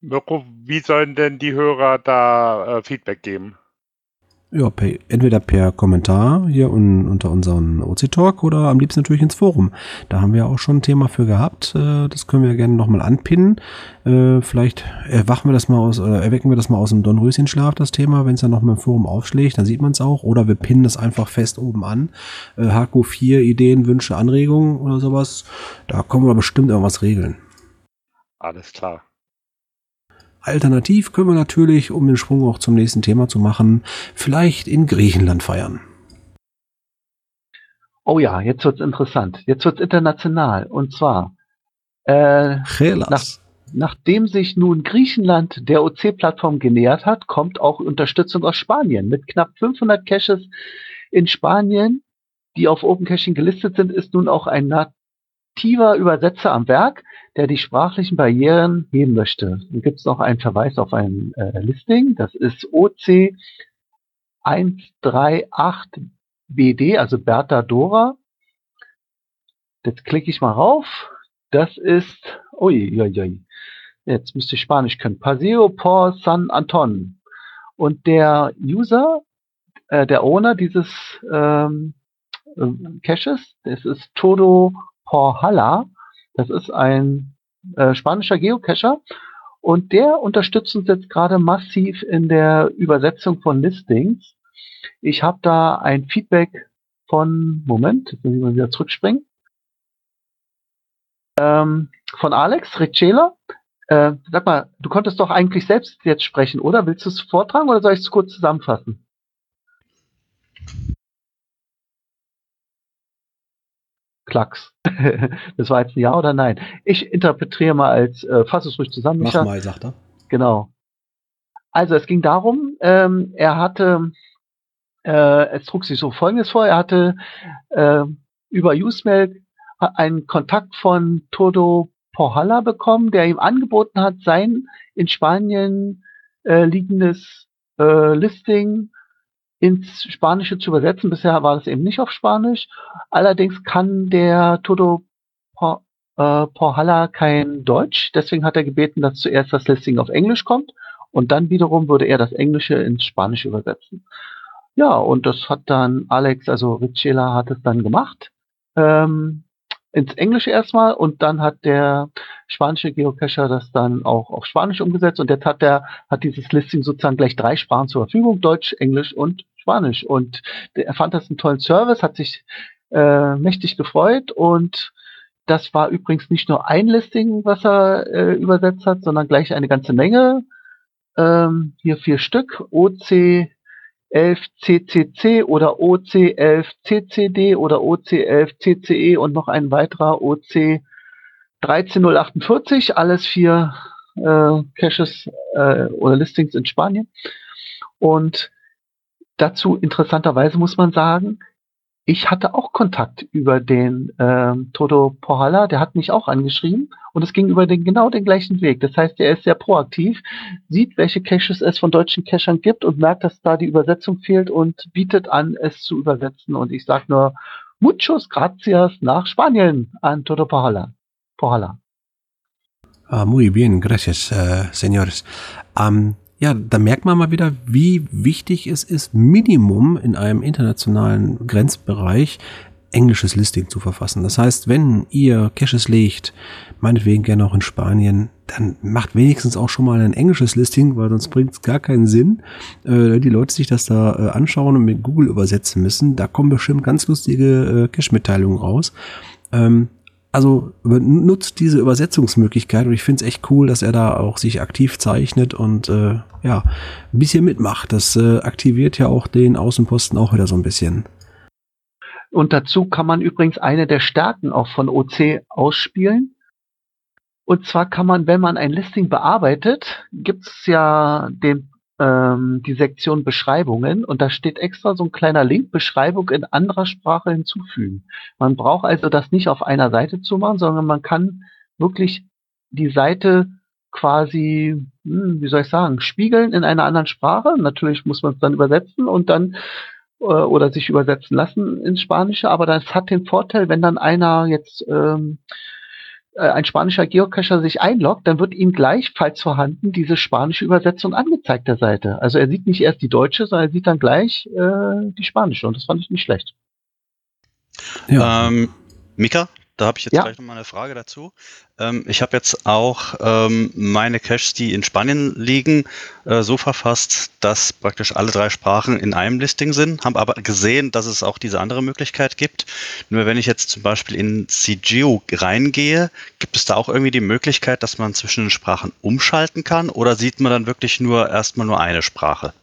Speaker 9: Mirko, wie sollen denn die Hörer da äh, Feedback geben?
Speaker 1: Ja, per, entweder per Kommentar hier un, unter unseren OC-Talk oder am liebsten natürlich ins Forum. Da haben wir auch schon ein Thema für gehabt. Äh, das können wir gerne nochmal anpinnen. Äh, vielleicht erwachen wir das mal aus, oder erwecken wir das mal aus dem Dornröschenschlaf, das Thema, wenn es dann nochmal im Forum aufschlägt, dann sieht man es auch. Oder wir pinnen es einfach fest oben an. Äh, HQ4, Ideen, Wünsche, Anregungen oder sowas. Da kommen wir bestimmt irgendwas regeln.
Speaker 9: Alles klar.
Speaker 1: Alternativ können wir natürlich, um den Sprung auch zum nächsten Thema zu machen, vielleicht in Griechenland feiern.
Speaker 3: Oh ja, jetzt wird's interessant. Jetzt wird's international. Und zwar, äh, nach, nachdem sich nun Griechenland der OC-Plattform genähert hat, kommt auch Unterstützung aus Spanien. Mit knapp 500 Caches in Spanien, die auf Open Caching gelistet sind, ist nun auch ein nativer Übersetzer am Werk, der die sprachlichen Barrieren heben möchte. Hier gibt es noch einen Verweis auf ein äh, Listing. Das ist OC 138BD, also Bertha Dora. Jetzt klicke ich mal rauf. Das ist, ui, ui, ui. jetzt müsste ich Spanisch können. Paseo por San Anton. Und der User, äh, der Owner dieses ähm, äh, Caches, das ist Todo Porhalla. Das ist ein äh, spanischer Geocacher und der unterstützt uns jetzt gerade massiv in der Übersetzung von Listings. Ich habe da ein Feedback von, Moment, jetzt muss ich mal wieder zurückspringen. Ähm, von Alex Ricciela. Äh, sag mal, du konntest doch eigentlich selbst jetzt sprechen, oder? Willst du es vortragen oder soll ich es kurz zusammenfassen? Klacks. das war jetzt ein Ja oder Nein. Ich interpretiere mal als, äh, fass es ruhig zusammen.
Speaker 1: Mach
Speaker 3: Micha.
Speaker 1: mal, sagt er.
Speaker 3: Genau. Also es ging darum, ähm, er hatte, äh, es trug sich so Folgendes vor, er hatte äh, über Usemail einen Kontakt von Todo Porhalla bekommen, der ihm angeboten hat, sein in Spanien äh, liegendes äh, Listing ins Spanische zu übersetzen. Bisher war das eben nicht auf Spanisch. Allerdings kann der Todo Por, äh, Porhalla kein Deutsch. Deswegen hat er gebeten, dass zuerst das Listing auf Englisch kommt und dann wiederum würde er das Englische ins Spanische übersetzen. Ja, und das hat dann Alex, also Ricciela hat es dann gemacht. Ähm, ins Englische erstmal und dann hat der spanische Geocacher das dann auch auf Spanisch umgesetzt und jetzt hat der hat dieses Listing sozusagen gleich drei Sprachen zur Verfügung, Deutsch, Englisch und Spanisch und er fand das einen tollen Service, hat sich äh, mächtig gefreut und das war übrigens nicht nur ein Listing, was er äh, übersetzt hat, sondern gleich eine ganze Menge. Ähm, hier vier Stück, OC 11CCC oder OC11CCD oder OC11CCE E und noch ein weiterer OC 13048, alles vier äh, Caches äh, oder Listings in Spanien. Und dazu interessanterweise muss man sagen, ich hatte auch Kontakt über den ähm, Toto Porhalla, der hat mich auch angeschrieben und es ging über den genau den gleichen Weg. Das heißt, er ist sehr proaktiv, sieht, welche Caches es von deutschen Cachern gibt und merkt, dass da die Übersetzung fehlt und bietet an, es zu übersetzen. Und ich sage nur muchos gracias nach Spanien an Toto Porhalla. Porhalla.
Speaker 1: Ah, muy bien, gracias, äh, señores. Ähm, ja, da merkt man mal wieder, wie wichtig es ist, Minimum in einem internationalen Grenzbereich englisches Listing zu verfassen. Das heißt, wenn ihr Caches legt, meinetwegen gerne auch in Spanien, dann macht wenigstens auch schon mal ein englisches Listing, weil sonst bringt es gar keinen Sinn, äh, die Leute sich das da äh, anschauen und mit Google übersetzen müssen. Da kommen bestimmt ganz lustige äh, Cache-Mitteilungen raus. Ähm, also nutzt diese Übersetzungsmöglichkeit und ich finde es echt cool, dass er da auch sich aktiv zeichnet und äh, ja, ein bisschen mitmacht. Das äh, aktiviert ja auch den Außenposten auch wieder so ein bisschen.
Speaker 3: Und dazu kann man übrigens eine der Stärken auch von OC ausspielen. Und zwar kann man, wenn man ein Listing bearbeitet, gibt es ja den, ähm, die Sektion Beschreibungen und da steht extra so ein kleiner Link, Beschreibung in anderer Sprache hinzufügen. Man braucht also das nicht auf einer Seite zu machen, sondern man kann wirklich die Seite quasi, hm, wie soll ich sagen, spiegeln in einer anderen Sprache. Natürlich muss man es dann übersetzen und dann äh, oder sich übersetzen lassen ins Spanische, aber das hat den Vorteil, wenn dann einer jetzt ähm, äh, ein spanischer Geocacher sich einloggt, dann wird ihm gleich, falls vorhanden, diese spanische Übersetzung angezeigt der Seite. Also er sieht nicht erst die deutsche, sondern er sieht dann gleich äh, die spanische und das fand ich nicht schlecht.
Speaker 1: Ja.
Speaker 8: Ähm, Mika, da habe ich jetzt
Speaker 3: Ja.
Speaker 8: gleich noch mal eine Frage dazu. Ähm, ich habe jetzt auch ähm, meine Caches, die in Spanien liegen, äh, so verfasst, dass praktisch alle drei Sprachen in einem Listing sind, haben aber gesehen, dass es auch diese andere Möglichkeit gibt. Nur wenn ich jetzt zum Beispiel in CGO reingehe, gibt es da auch irgendwie die Möglichkeit, dass man zwischen den Sprachen umschalten kann oder sieht man dann wirklich nur erstmal nur eine Sprache?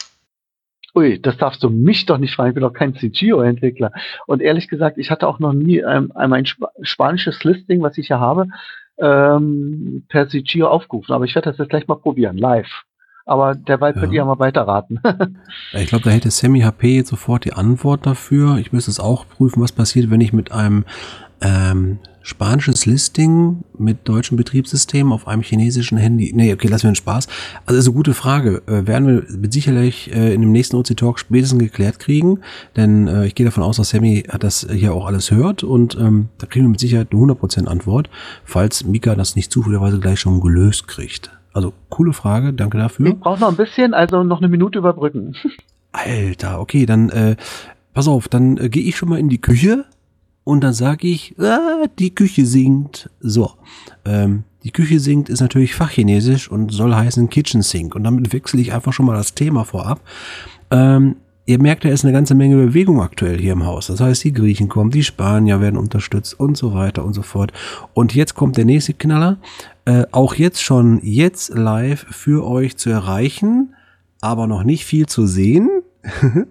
Speaker 3: Ui, das darfst du mich doch nicht fragen, ich bin doch kein CGO-Entwickler. Und ehrlich gesagt, ich hatte auch noch nie ähm, einmal ein Sp spanisches Listing, was ich hier habe, ähm, per CGO aufgerufen. Aber ich werde das jetzt gleich mal probieren, live. Aber derweil könnt
Speaker 1: Ja.
Speaker 3: ihr mal weiterraten.
Speaker 1: Ich glaube, da hätte Sammy HP jetzt sofort die Antwort dafür. Ich müsste es auch prüfen, was passiert, wenn ich mit einem ähm, spanisches Listing mit deutschem Betriebssystem auf einem chinesischen Handy. Nee, okay, lassen wir den Spaß. Also ist eine gute Frage. Äh, werden wir mit sicherlich äh, in dem nächsten OC Talk spätestens geklärt kriegen, denn äh, ich gehe davon aus, dass Sammy das hier auch alles hört und ähm, da kriegen wir mit Sicherheit eine 100% Antwort, falls Mika das nicht zufälligerweise gleich schon gelöst kriegt. Also coole Frage, danke dafür.
Speaker 3: Ich brauche noch ein bisschen, also noch eine Minute überbrücken.
Speaker 1: Alter, okay, dann äh, pass auf, dann äh, gehe ich schon mal in die Küche und dann sage ich, ah, die Küche singt. So, ähm, die Küche singt ist natürlich Fachchinesisch und soll heißen Kitchen Sink und damit wechsle ich einfach schon mal das Thema vorab. Ähm, ihr merkt, da ist eine ganze Menge Bewegung aktuell hier im Haus. Das heißt, die Griechen kommen, die Spanier werden unterstützt und so weiter und so fort. Und jetzt kommt der nächste Knaller. Äh, auch jetzt schon jetzt live für euch zu erreichen, aber noch nicht viel zu sehen.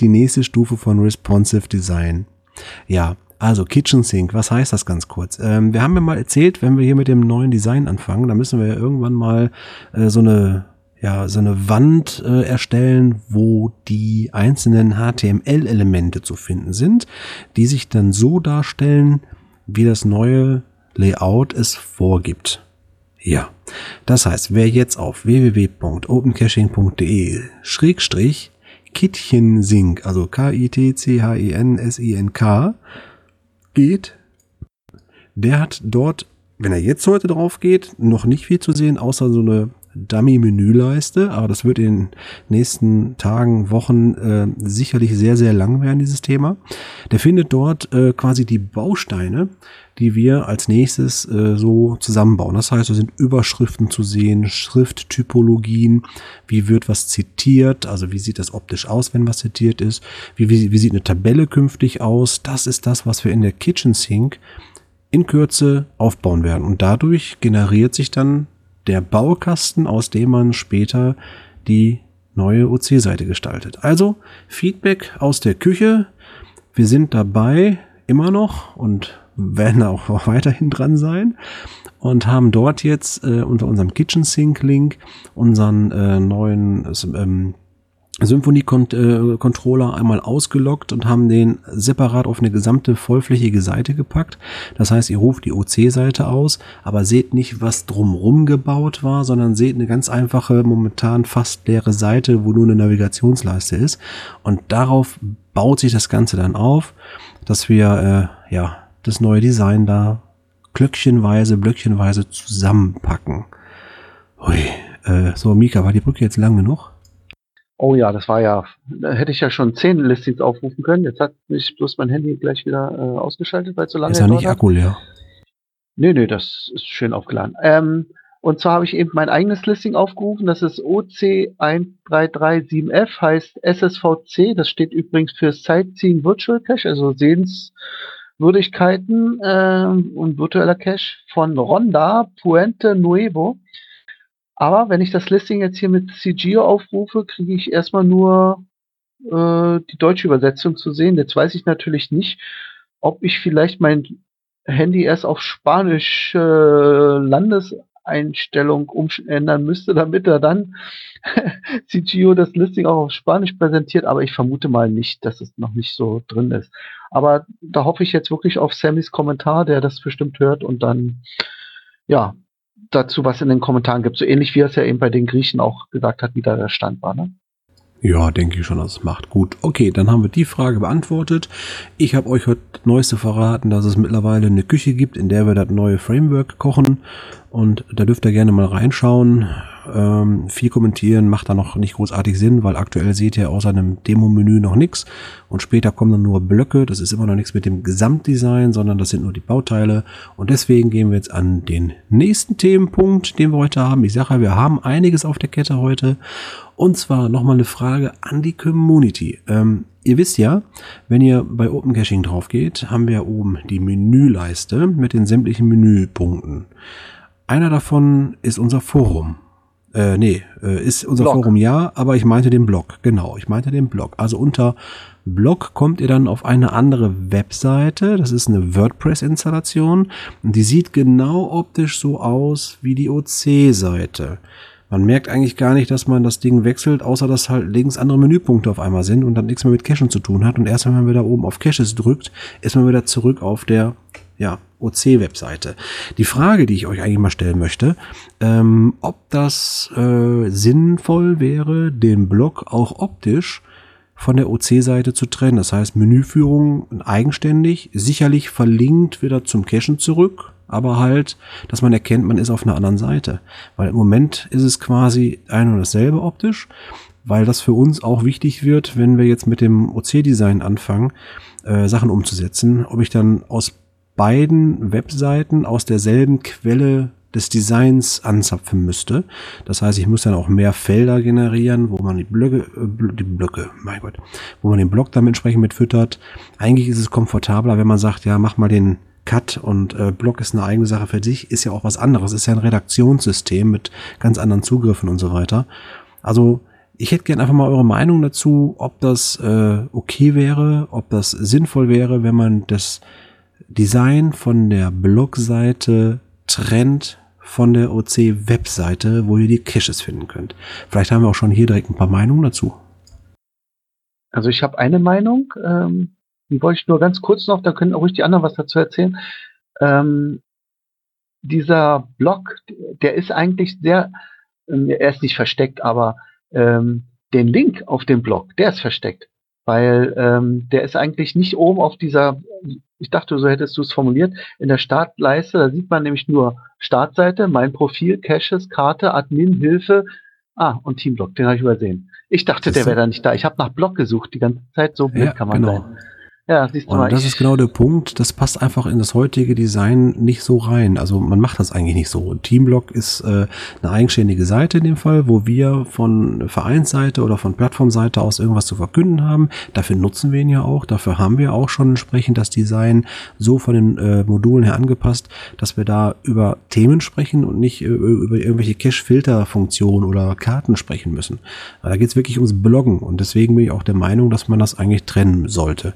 Speaker 1: die nächste Stufe von Responsive Design. Ja, also Kitchen Sink, was heißt das ganz kurz? Ähm, wir haben ja mal erzählt, wenn wir hier mit dem neuen Design anfangen, dann müssen wir ja irgendwann mal äh, so eine ja, so eine Wand äh, erstellen, wo die einzelnen HTML-Elemente zu finden sind, die sich dann so darstellen, wie das neue Layout es vorgibt. Ja, das heißt, wer jetzt auf www.opencaching.de Schrägstrich Kittchensync, also K-I-T-C-H-E-N-S-I-N-K geht, der hat dort, wenn er jetzt heute drauf geht, noch nicht viel zu sehen, außer so eine Dummy-Menüleiste, aber das wird in den nächsten Tagen, Wochen äh, sicherlich sehr, sehr lang werden, dieses Thema. Der findet dort äh, quasi die Bausteine, die wir als nächstes äh, so zusammenbauen. Das heißt, da sind Überschriften zu sehen, Schrifttypologien, wie wird was zitiert, also wie sieht das optisch aus, wenn was zitiert ist, wie, wie, wie sieht eine Tabelle künftig aus. Das ist das, was wir in der Kitchen Sink in Kürze aufbauen werden. Und dadurch generiert sich dann der Baukasten, aus dem man später die neue OC-Seite gestaltet. Also Feedback aus der Küche. Wir sind dabei immer noch und werden auch weiterhin dran sein und haben dort jetzt äh, unter unserem Kitchen Sync Link unseren äh, neuen ähm, Symphony-Controller einmal ausgelockt und haben den separat auf eine gesamte vollflächige Seite gepackt. Das heißt, ihr ruft die OC-Seite aus, aber seht nicht, was drumrum gebaut war, sondern seht eine ganz einfache, momentan fast leere Seite, wo nur eine Navigationsleiste ist. Und darauf baut sich das Ganze dann auf, dass wir äh, ja das neue Design da glöckchenweise, blöckchenweise zusammenpacken. Ui, äh, so, Mika, war die Brücke jetzt lang genug?
Speaker 3: Oh ja, das war ja, da hätte ich ja schon zehn Listings aufrufen können. Jetzt hat mich bloß mein Handy gleich wieder äh, ausgeschaltet, weil es so lange
Speaker 1: ist. Ist ja nicht Akku leer.
Speaker 3: Nee, nee, das ist schön aufgeladen. Ähm, und zwar habe ich eben mein eigenes Listing aufgerufen. Das ist OC1337F, heißt SSVC. Das steht übrigens für Sightseeing Virtual Cache, also Sehenswürdigkeiten äh, und virtueller Cache von Ronda Puente Nuevo. Aber wenn ich das Listing jetzt hier mit CGO aufrufe, kriege ich erstmal nur äh, die deutsche Übersetzung zu sehen. Jetzt weiß ich natürlich nicht, ob ich vielleicht mein Handy erst auf Spanisch äh, Landeseinstellung umändern müsste, damit er dann CGO das Listing auch auf Spanisch präsentiert. Aber ich vermute mal nicht, dass es noch nicht so drin ist. Aber da hoffe ich jetzt wirklich auf Sammys Kommentar, der das bestimmt hört und dann ja, dazu was in den Kommentaren gibt. So ähnlich wie er es ja eben bei den Griechen auch gesagt hat, wie da der Stand war. Ne?
Speaker 1: Ja, denke ich schon, dass es macht. Gut, okay, dann haben wir die Frage beantwortet. Ich habe euch heute Neueste verraten, dass es mittlerweile eine Küche gibt, in der wir das neue Framework kochen. Und da dürft ihr gerne mal reinschauen. Ähm, viel kommentieren macht da noch nicht großartig Sinn, weil aktuell seht ihr außer einem Demo-Menü noch nichts. Und später kommen dann nur Blöcke. Das ist immer noch nichts mit dem Gesamtdesign, sondern das sind nur die Bauteile. Und deswegen gehen wir jetzt an den nächsten Themenpunkt, den wir heute haben. Ich sage, wir haben einiges auf der Kette heute. Und zwar nochmal eine Frage an die Community. Ähm, ihr wisst ja, wenn ihr bei Open Caching drauf geht, haben wir oben die Menüleiste mit den sämtlichen Menüpunkten. Einer davon ist unser Forum. Äh, nee, äh, ist unser Blog. Forum ja, aber ich meinte den Blog. Genau, ich meinte den Blog. Also unter Blog kommt ihr dann auf eine andere Webseite. Das ist eine WordPress-Installation. Und die sieht genau optisch so aus wie die OC-Seite. Man merkt eigentlich gar nicht, dass man das Ding wechselt, außer dass halt links andere Menüpunkte auf einmal sind und dann nichts mehr mit Cachen zu tun hat. Und erst wenn man wieder oben auf Caches drückt, ist man wieder zurück auf der ja, OC-Webseite. Die Frage, die ich euch eigentlich mal stellen möchte, ähm, ob das äh, sinnvoll wäre, den Blog auch optisch von der OC-Seite zu trennen. Das heißt, Menüführung eigenständig, sicherlich verlinkt wieder zum Cachen zurück, aber halt, dass man erkennt, man ist auf einer anderen Seite. Weil im Moment ist es quasi ein und dasselbe optisch, weil das für uns auch wichtig wird, wenn wir jetzt mit dem OC-Design anfangen, äh, Sachen umzusetzen, ob ich dann aus beiden Webseiten aus derselben Quelle des Designs anzapfen müsste. Das heißt, ich muss dann auch mehr Felder generieren, wo man die Blöcke, äh, die Blöcke, mein Gott, wo man den Block dann entsprechend mit füttert. Eigentlich ist es komfortabler, wenn man sagt, ja, mach mal den Cut und äh, Block ist eine eigene Sache für sich, ist ja auch was anderes, ist ja ein Redaktionssystem mit ganz anderen Zugriffen und so weiter. Also ich hätte gern einfach mal eure Meinung dazu, ob das äh, okay wäre, ob das sinnvoll wäre, wenn man das Design von der Blogseite trennt von der OC-Webseite, wo ihr die Caches finden könnt. Vielleicht haben wir auch schon hier direkt ein paar Meinungen dazu.
Speaker 3: Also ich habe eine Meinung, ähm, die wollte ich nur ganz kurz noch, da können auch ruhig die anderen was dazu erzählen. Ähm, dieser Blog, der ist eigentlich sehr, äh, er ist nicht versteckt, aber ähm, den Link auf dem Blog, der ist versteckt. Weil ähm, der ist eigentlich nicht oben auf dieser, ich dachte, so hättest du es formuliert, in der Startleiste, da sieht man nämlich nur Startseite, mein Profil, Caches, Karte, Admin, Hilfe, ah, und Teamblog, den habe ich übersehen. Ich dachte, der wäre da nicht da. Ich habe nach Blog gesucht die ganze Zeit, so blöd ja, kann man genau. sein.
Speaker 1: Ja, siehst du und mal. das ist genau der Punkt, das passt einfach in das heutige Design nicht so rein. Also man macht das eigentlich nicht so. Teamblock ist äh, eine eigenständige Seite in dem Fall, wo wir von Vereinsseite oder von Plattformseite aus irgendwas zu verkünden haben. Dafür nutzen wir ihn ja auch. Dafür haben wir auch schon entsprechend das Design so von den äh, Modulen her angepasst, dass wir da über Themen sprechen und nicht äh, über irgendwelche Cache-Filter-Funktionen oder Karten sprechen müssen. Aber da geht es wirklich ums Bloggen und deswegen bin ich auch der Meinung, dass man das eigentlich trennen sollte.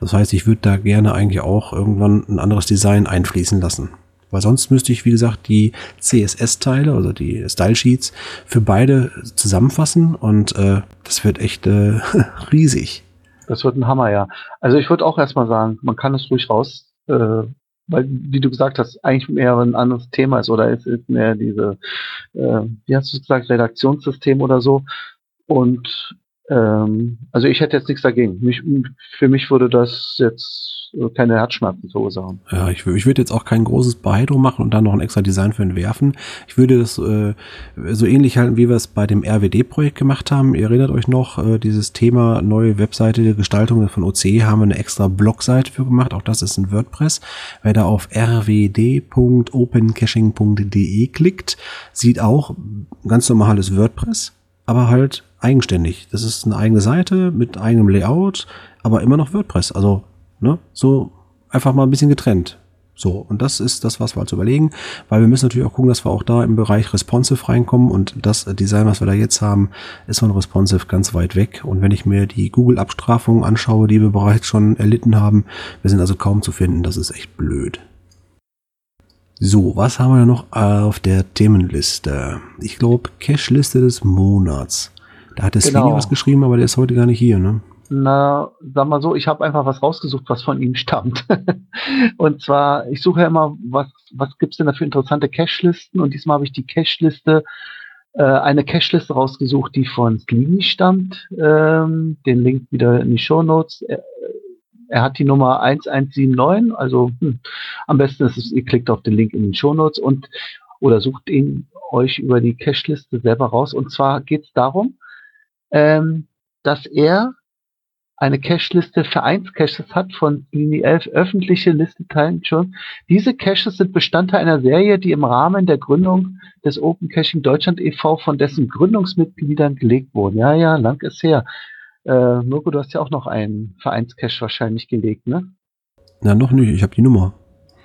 Speaker 1: Das heißt, ich würde da gerne eigentlich auch irgendwann ein anderes Design einfließen lassen. Weil sonst müsste ich, wie gesagt, die CSS-Teile, also die Style-Sheets, für beide zusammenfassen und äh, das wird echt äh, riesig.
Speaker 3: Das wird ein Hammer, ja. Also ich würde auch erstmal sagen, man kann es ruhig raus, äh, weil, wie du gesagt hast, eigentlich mehr ein anderes Thema ist oder es ist mehr diese, äh, wie hast du es gesagt, Redaktionssystem oder so. Und ähm, also ich hätte jetzt nichts dagegen. Mich, für mich würde das jetzt keine Herzschmerzen verursachen.
Speaker 1: Ja, ich, ich würde jetzt auch kein großes Behydro machen und dann noch ein extra Design für entwerfen. Ich würde das äh, so ähnlich halten, wie wir es bei dem RWD-Projekt gemacht haben. Ihr erinnert euch noch, äh, dieses Thema neue Webseite der Gestaltung von OC haben wir eine extra Blogseite für gemacht. Auch das ist ein WordPress. Wer da auf rwd.opencaching.de klickt, sieht auch ganz normales WordPress aber halt eigenständig. Das ist eine eigene Seite mit eigenem Layout, aber immer noch WordPress. Also, ne, so einfach mal ein bisschen getrennt. So, und das ist das, was wir halt überlegen, weil wir müssen natürlich auch gucken, dass wir auch da im Bereich responsive reinkommen und das Design, was wir da jetzt haben, ist von responsive ganz weit weg. Und wenn ich mir die Google-Abstrafungen anschaue, die wir bereits schon erlitten haben, wir sind also kaum zu finden, das ist echt blöd. So, was haben wir noch auf der Themenliste? Ich glaube, Cache-Liste des Monats. Da hat der genau. Was geschrieben, aber der ist heute gar nicht hier, ne?
Speaker 3: Na, sag mal so, ich habe einfach was rausgesucht, was von ihm stammt. und zwar, ich suche ja immer, was, was gibt's denn da für interessante Cache-Listen? Und diesmal habe ich die Cache-Liste, äh, eine Cache-Liste rausgesucht, die von Sweeney stammt. Ähm, den Link wieder in die Show Notes. Äh, er hat die Nummer 1179, also hm, am besten ist es, ihr klickt auf den Link in den Show Notes und oder sucht ihn euch über die Cache-Liste selber raus. Und zwar geht es darum, ähm, dass er eine Cache-Liste Vereinscaches hat von Linie 11 öffentliche Liste teilen schon. Diese Caches sind Bestandteil einer Serie, die im Rahmen der Gründung des Open Caching Deutschland e.V. von dessen Gründungsmitgliedern gelegt wurden. Ja, ja, lang ist her. Äh, Mirko, du hast ja auch noch einen Vereinscache wahrscheinlich gelegt, ne?
Speaker 1: Na, noch nicht. Ich habe die Nummer.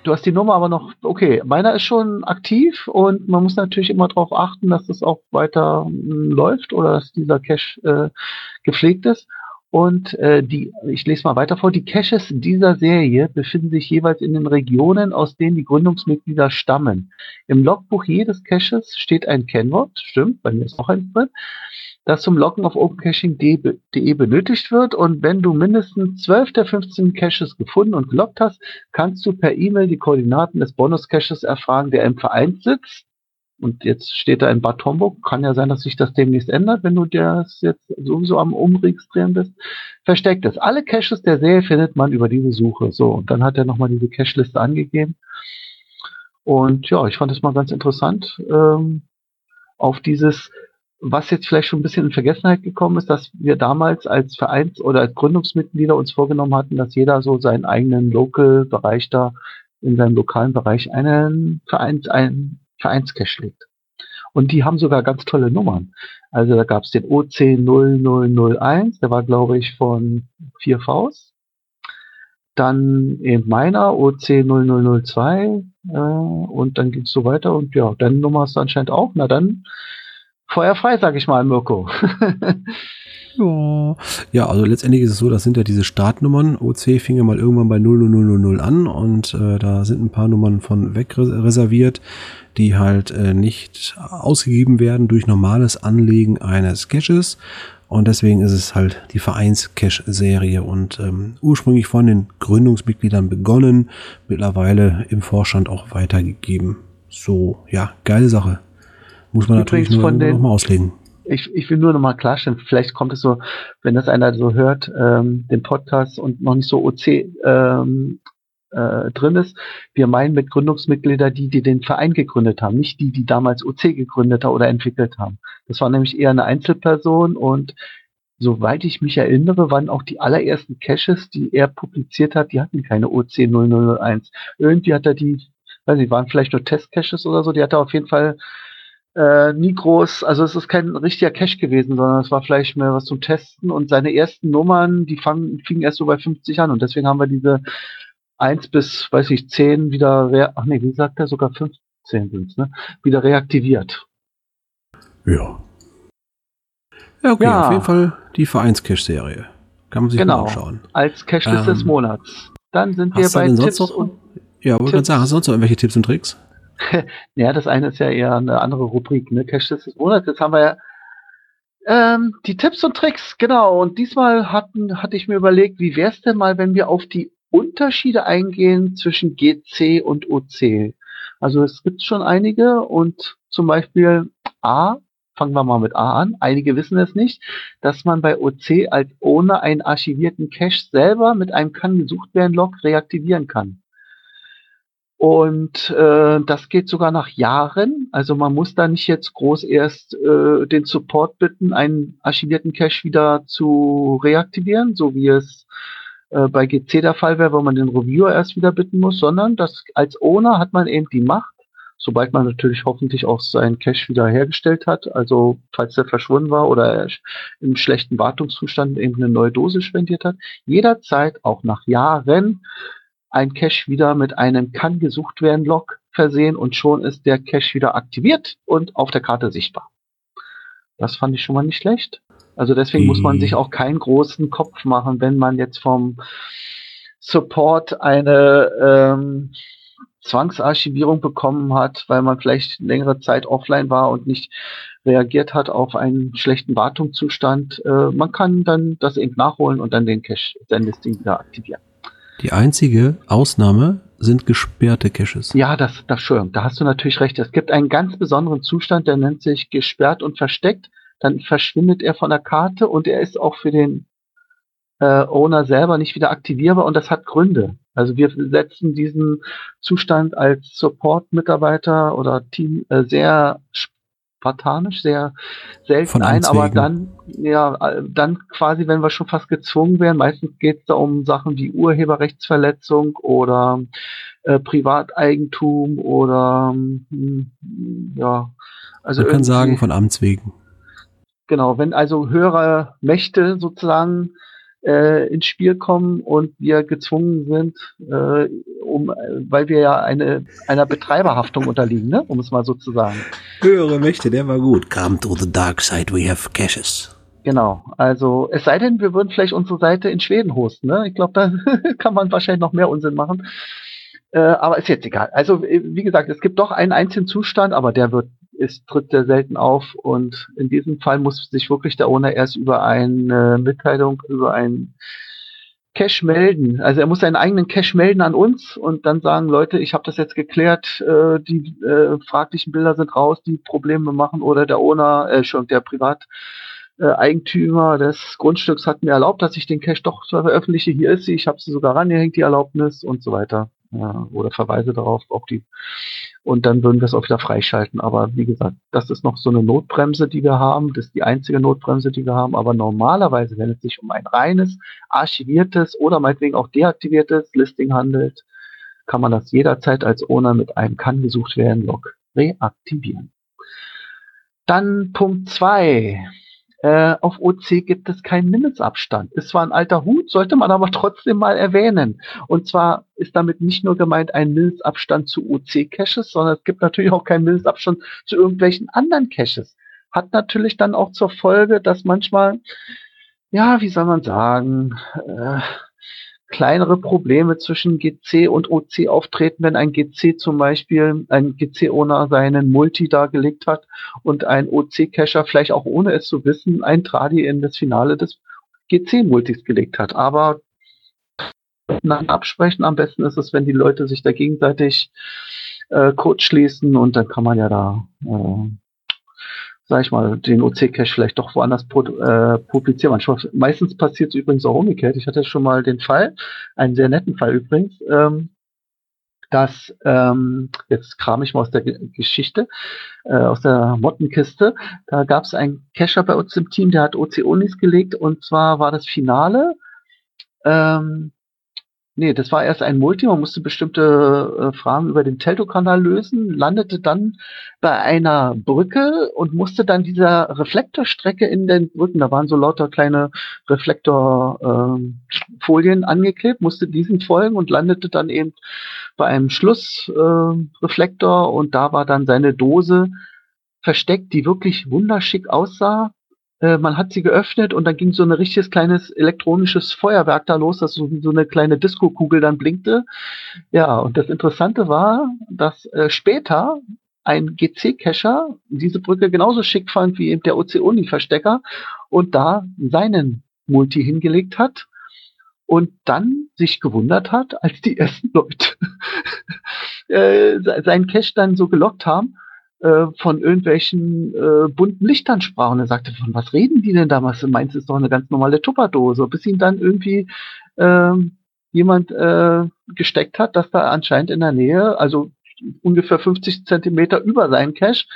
Speaker 3: Du hast die Nummer aber noch, okay, meiner ist schon aktiv und man muss natürlich immer darauf achten, dass das auch weiter hm, läuft oder dass dieser Cache äh, gepflegt ist. Und äh, die, ich lese mal weiter vor, die Caches dieser Serie befinden sich jeweils in den Regionen, aus denen die Gründungsmitglieder stammen. Im Logbuch jedes Caches steht ein Kennwort, stimmt, bei mir ist noch eins drin, das zum Loggen auf opencaching.de benötigt wird. Und wenn du mindestens 12 der 15 Caches gefunden und gelockt hast, kannst du per E-Mail die Koordinaten des Bonus-Caches erfragen, der im Verein sitzt und jetzt steht da in Bad Homburg, kann ja sein, dass sich das demnächst ändert, wenn du das jetzt sowieso am Umregistrieren bist. Versteckt es. Alle Caches der Serie findet man über diese Suche. So, und dann hat er nochmal diese Cache-Liste angegeben. Und ja, ich fand es mal ganz interessant, ähm, auf dieses, was jetzt vielleicht schon ein bisschen in Vergessenheit gekommen ist, dass wir damals als Vereins- oder als Gründungsmitglieder uns vorgenommen hatten, dass jeder so seinen eigenen Local-Bereich da in seinem lokalen Bereich einen Vereins, einen Vereinscache liegt. Und die haben sogar ganz tolle Nummern. Also da gab es den OC0001, der war, glaube ich, von 4Vs. Dann eben meiner OC0002 äh, und dann ging es so weiter und ja, deine Nummer du anscheinend auch. Na dann feuerfrei, sag ich mal, Mirko.
Speaker 1: Ja. ja, also letztendlich ist es so, das sind ja diese Startnummern. OC fing ja mal irgendwann bei 00000 an und äh, da sind ein paar Nummern von weg reserviert, die halt äh, nicht ausgegeben werden durch normales Anlegen eines Caches. Und deswegen ist es halt die Vereins-Cache-Serie und ähm, ursprünglich von den Gründungsmitgliedern begonnen, mittlerweile im Vorstand auch weitergegeben. So, ja, geile Sache. Muss man
Speaker 3: Übrigens
Speaker 1: natürlich nur
Speaker 3: von den-
Speaker 1: noch mal auslegen.
Speaker 3: ich, ich will nur noch mal klarstellen, vielleicht kommt es so, wenn das einer so hört, ähm, den Podcast und noch nicht so OC ähm, äh, drin ist. Wir meinen mit Gründungsmitglieder die, die den Verein gegründet haben, nicht die, die damals OC gegründet oder entwickelt haben. Das war nämlich eher eine Einzelperson und soweit ich mich erinnere, waren auch die allerersten Caches, die er publiziert hat, die hatten keine OC 0001. Irgendwie hat er die, weiß nicht, waren vielleicht nur Testcaches oder so, die hat er auf jeden Fall äh, nie groß, also es ist kein richtiger Cache gewesen, sondern es war vielleicht mehr was zum Testen und seine ersten Nummern, die fangen, fingen erst so bei 50 an und deswegen haben wir diese 1 bis, weiß ich, 10 wieder, ach nee, wie sagt er, sogar 15 sind's, ne, wieder reaktiviert.
Speaker 1: Ja. Ja, okay,
Speaker 3: Ja.
Speaker 1: auf jeden Fall die Vereins-Cache-Serie. Kann man sich
Speaker 3: Genau.
Speaker 1: mal anschauen.
Speaker 3: Als Cache
Speaker 1: Ähm,
Speaker 3: des Monats. Dann sind wir bei Tipps
Speaker 1: noch?
Speaker 3: und,
Speaker 1: Ja, wollte gerade sagen, hast du sonst noch irgendwelche Tipps und Tricks?
Speaker 3: ja, das eine ist ja eher eine andere Rubrik, ne, Cache des Monats. Jetzt haben wir ja ähm, die Tipps und Tricks, genau. Und diesmal hatten, hatte ich mir überlegt, wie wär's denn mal, wenn wir auf die Unterschiede eingehen zwischen GC und OC? Also es gibt schon einige und zum Beispiel A, fangen wir mal mit A an. Einige wissen es nicht, dass man bei OC als ohne einen archivierten Cache selber mit einem kann gesucht werden Log reaktivieren kann. Und äh, das geht sogar nach Jahren. Also man muss da nicht jetzt groß erst äh, den Support bitten, einen archivierten Cache wieder zu reaktivieren, so wie es äh, bei GC der Fall wäre, wo man den Reviewer erst wieder bitten muss, sondern das als Owner hat man eben die Macht, sobald man natürlich hoffentlich auch seinen Cache wieder hergestellt hat, also falls der verschwunden war oder er im schlechten Wartungszustand eben eine neue Dose spendiert hat, jederzeit auch nach Jahren ein Cache wieder mit einem kann gesucht werden Log versehen und schon ist der Cache wieder aktiviert und auf der Karte sichtbar. Das fand ich schon mal nicht schlecht. Also deswegen muss man
Speaker 1: Mhm.
Speaker 3: sich auch keinen großen Kopf machen, wenn man jetzt vom Support eine ähm, Zwangsarchivierung bekommen hat, weil man vielleicht längere Zeit offline war und nicht reagiert hat auf einen schlechten Wartungszustand. Äh, man kann dann das eben nachholen und dann den Cache, dann das Ding wieder aktivieren.
Speaker 1: Die einzige Ausnahme sind gesperrte Caches.
Speaker 3: Ja, das, das schon. Da hast du natürlich recht. Es gibt einen ganz besonderen Zustand, der nennt sich gesperrt und versteckt. Dann verschwindet er von der Karte und er ist auch für den äh, Owner selber nicht wieder aktivierbar und das hat Gründe. Also wir setzen diesen Zustand als Support-Mitarbeiter oder Team äh, sehr spartanisch, sehr selten
Speaker 1: Von
Speaker 3: ein, aber dann, ja, äh, dann quasi, wenn wir schon fast gezwungen wären, meistens geht es da um Sachen wie Urheberrechtsverletzung oder äh, Privateigentum oder hm, ja, also
Speaker 1: Man kann sagen, von Amts wegen.
Speaker 3: Genau, wenn also höhere Mächte sozusagen äh, ins Spiel kommen und wir gezwungen sind, äh, um, weil wir ja eine, einer Betreiberhaftung unterliegen, ne? um es mal so zu sagen.
Speaker 1: Höhere Mächte, der war gut. Come to the dark side, we have caches.
Speaker 3: Genau, also es sei denn, wir würden vielleicht unsere Seite in Schweden hosten. Ne? Ich glaube, da kann man wahrscheinlich noch mehr Unsinn machen. Äh, aber ist jetzt egal. Also wie gesagt, es gibt doch einen einzigen Zustand, aber der wird ist, tritt sehr selten auf und in diesem Fall muss sich wirklich der Owner erst über eine Mitteilung, über einen Cache melden. Also er muss seinen eigenen Cache melden an uns und dann sagen, Leute, ich habe das jetzt geklärt, äh, die äh, fraglichen Bilder sind raus, die Probleme machen oder der Owner, äh, schon der Privat äh, des Grundstücks hat mir erlaubt, dass ich den Cache doch veröffentliche. Hier ist sie, ich habe sie sogar rangehängt, die Erlaubnis und so weiter. Ja, oder verweise darauf, auf die. Und dann würden wir es auch wieder freischalten. Aber wie gesagt, das ist noch so eine Notbremse, die wir haben. Das ist die einzige Notbremse, die wir haben. Aber normalerweise, wenn es sich um ein reines, archiviertes oder meinetwegen auch deaktiviertes Listing handelt, kann man das jederzeit als Owner mit einem kann gesucht werden Log reaktivieren. Dann Punkt zwei äh, auf OC gibt es keinen Mindestabstand. Ist zwar ein alter Hut, sollte man aber trotzdem mal erwähnen. Und zwar ist damit nicht nur gemeint ein Mindestabstand zu OC-Caches, sondern es gibt natürlich auch keinen Mindestabstand zu irgendwelchen anderen Caches. Hat natürlich dann auch zur Folge, dass manchmal, ja, wie soll man sagen, äh, kleinere Probleme zwischen GC und OC auftreten, wenn ein GC zum Beispiel, ein GC-Owner seinen Multi dargelegt hat und ein OC-Cacher vielleicht auch ohne es zu wissen, ein Tradi in das Finale des GC-Multis gelegt hat. Aber nach absprechen, am besten ist es, wenn die Leute sich da gegenseitig äh, kurz schließen und dann kann man ja da äh, sag ich mal, den OC-Cache vielleicht doch woanders äh, publizieren. Manchmal, meistens passiert es übrigens auch umgekehrt. Ich hatte schon mal den Fall, einen sehr netten Fall übrigens, ähm, dass, ähm, jetzt kram ich mal aus der G Geschichte, äh, aus der Mottenkiste, da gab es einen Cacher bei uns im Team, der hat OC-Unis gelegt und zwar war das Finale, ähm, Nee, das war erst ein Multi, man musste bestimmte äh, Fragen über den Telto-Kanal lösen, landete dann bei einer Brücke und musste dann dieser Reflektorstrecke in den Brücken, da waren so lauter kleine Reflektorfolien äh, angeklebt, musste diesen folgen und landete dann eben bei einem Schlussreflektor äh, und da war dann seine Dose versteckt, die wirklich wunderschick aussah äh, man hat sie geöffnet und dann ging so ein richtiges kleines elektronisches Feuerwerk da los, das so so eine kleine Disco-Kugel dann blinkte. Ja, und das Interessante war, dass äh, später ein GC-Cacher diese Brücke genauso schick fand wie eben der OC-Uni-Verstecker und da seinen Multi hingelegt hat und dann sich gewundert hat, als die ersten Leute äh, seinen Cache dann so gelockt haben äh, von irgendwelchen äh, bunten Lichtern sprach und er sagte, von was reden die denn damals? Es ist doch eine ganz normale Tupperdose, bis ihn dann irgendwie äh, jemand äh, gesteckt hat, dass da anscheinend in der Nähe, also ungefähr 50 Zentimeter über seinen Cache,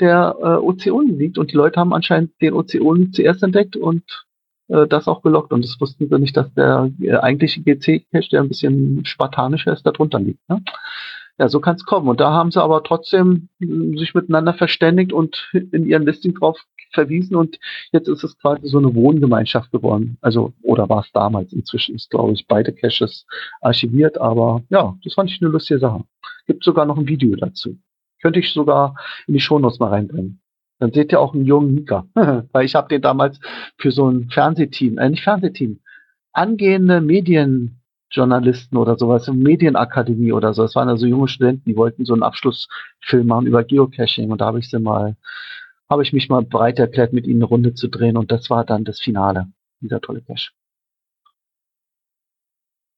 Speaker 3: der äh, Ozeon liegt und die Leute haben anscheinend den Ozeon zuerst entdeckt und äh, das auch gelockt und das wussten sie nicht, dass der äh, eigentliche GC-Cache, der ein bisschen spartanischer ist, da drunter liegt. Ne? Ja, so kann es kommen. Und da haben sie aber trotzdem hm, sich miteinander verständigt und in ihren Listing drauf verwiesen und jetzt ist es quasi so eine Wohngemeinschaft geworden. Also, oder war es damals? Inzwischen ist, glaube ich, beide Caches archiviert, aber ja, das fand ich eine lustige Sache. Gibt sogar noch ein Video dazu. Könnte ich sogar in die Shownotes mal reinbringen. Dann seht ihr auch einen jungen Mika. Weil ich habe den damals für so ein Fernsehteam, äh nicht Fernsehteam, angehende Medien Journalisten oder sowas, Medienakademie oder so. Es waren also junge Studenten, die wollten so einen Abschlussfilm machen über Geocaching und da habe ich sie mal, habe ich mich mal bereit erklärt, mit ihnen eine Runde zu drehen und das war dann das Finale, dieser tolle Cache.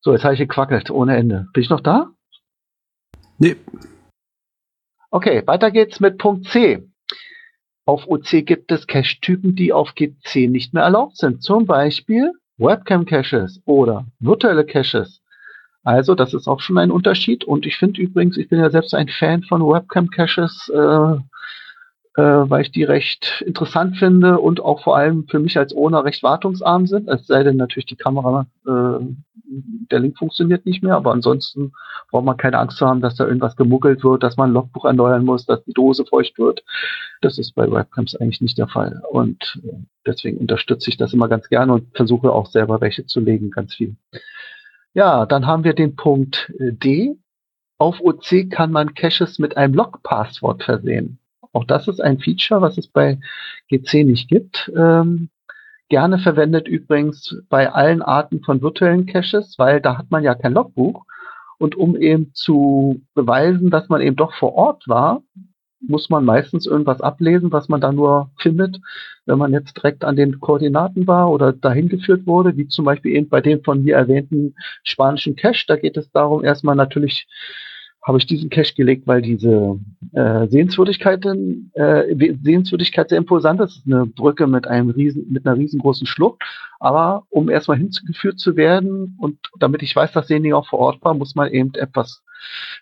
Speaker 3: So, jetzt habe ich gequackelt ohne Ende. Bin ich noch da?
Speaker 1: Nee.
Speaker 3: Okay, weiter geht's mit Punkt C. Auf OC gibt es Cache-Typen, die auf GC nicht mehr erlaubt sind. Zum Beispiel Webcam-Caches oder virtuelle Caches. Also das ist auch schon ein Unterschied. Und ich finde übrigens, ich bin ja selbst ein Fan von Webcam-Caches, äh, äh, weil ich die recht interessant finde und auch vor allem für mich als Owner recht wartungsarm sind. Es sei denn natürlich die Kamera, äh, der Link funktioniert nicht mehr, aber ansonsten braucht man keine Angst zu haben, dass da irgendwas gemuggelt wird, dass man ein Logbuch erneuern muss, dass die Dose feucht wird. Das ist bei Webcams eigentlich nicht der Fall. Und äh, deswegen unterstütze ich das immer ganz gerne und versuche auch selber welche zu legen, ganz viel. Ja, dann haben wir den Punkt D. Auf OC kann man Caches mit einem Log-Passwort versehen. Auch das ist ein Feature, was es bei GC nicht gibt. Ähm, gerne verwendet übrigens bei allen Arten von virtuellen Caches, weil da hat man ja kein Logbuch. Und um eben zu beweisen, dass man eben doch vor Ort war, muss man meistens irgendwas ablesen, was man da nur findet, wenn man jetzt direkt an den Koordinaten war oder dahin geführt wurde, wie zum Beispiel eben bei dem von mir erwähnten spanischen Cache. Da geht es darum, erstmal natürlich habe ich diesen Cache gelegt, weil diese äh, Sehenswürdigkeiten, äh, Sehenswürdigkeit sehr imposant ist. Eine Brücke mit einem riesen, mit einer riesengroßen Schlucht. Aber um erstmal hinzugeführt zu werden und damit ich weiß, dass derjenige auch vor Ort war, muss man eben etwas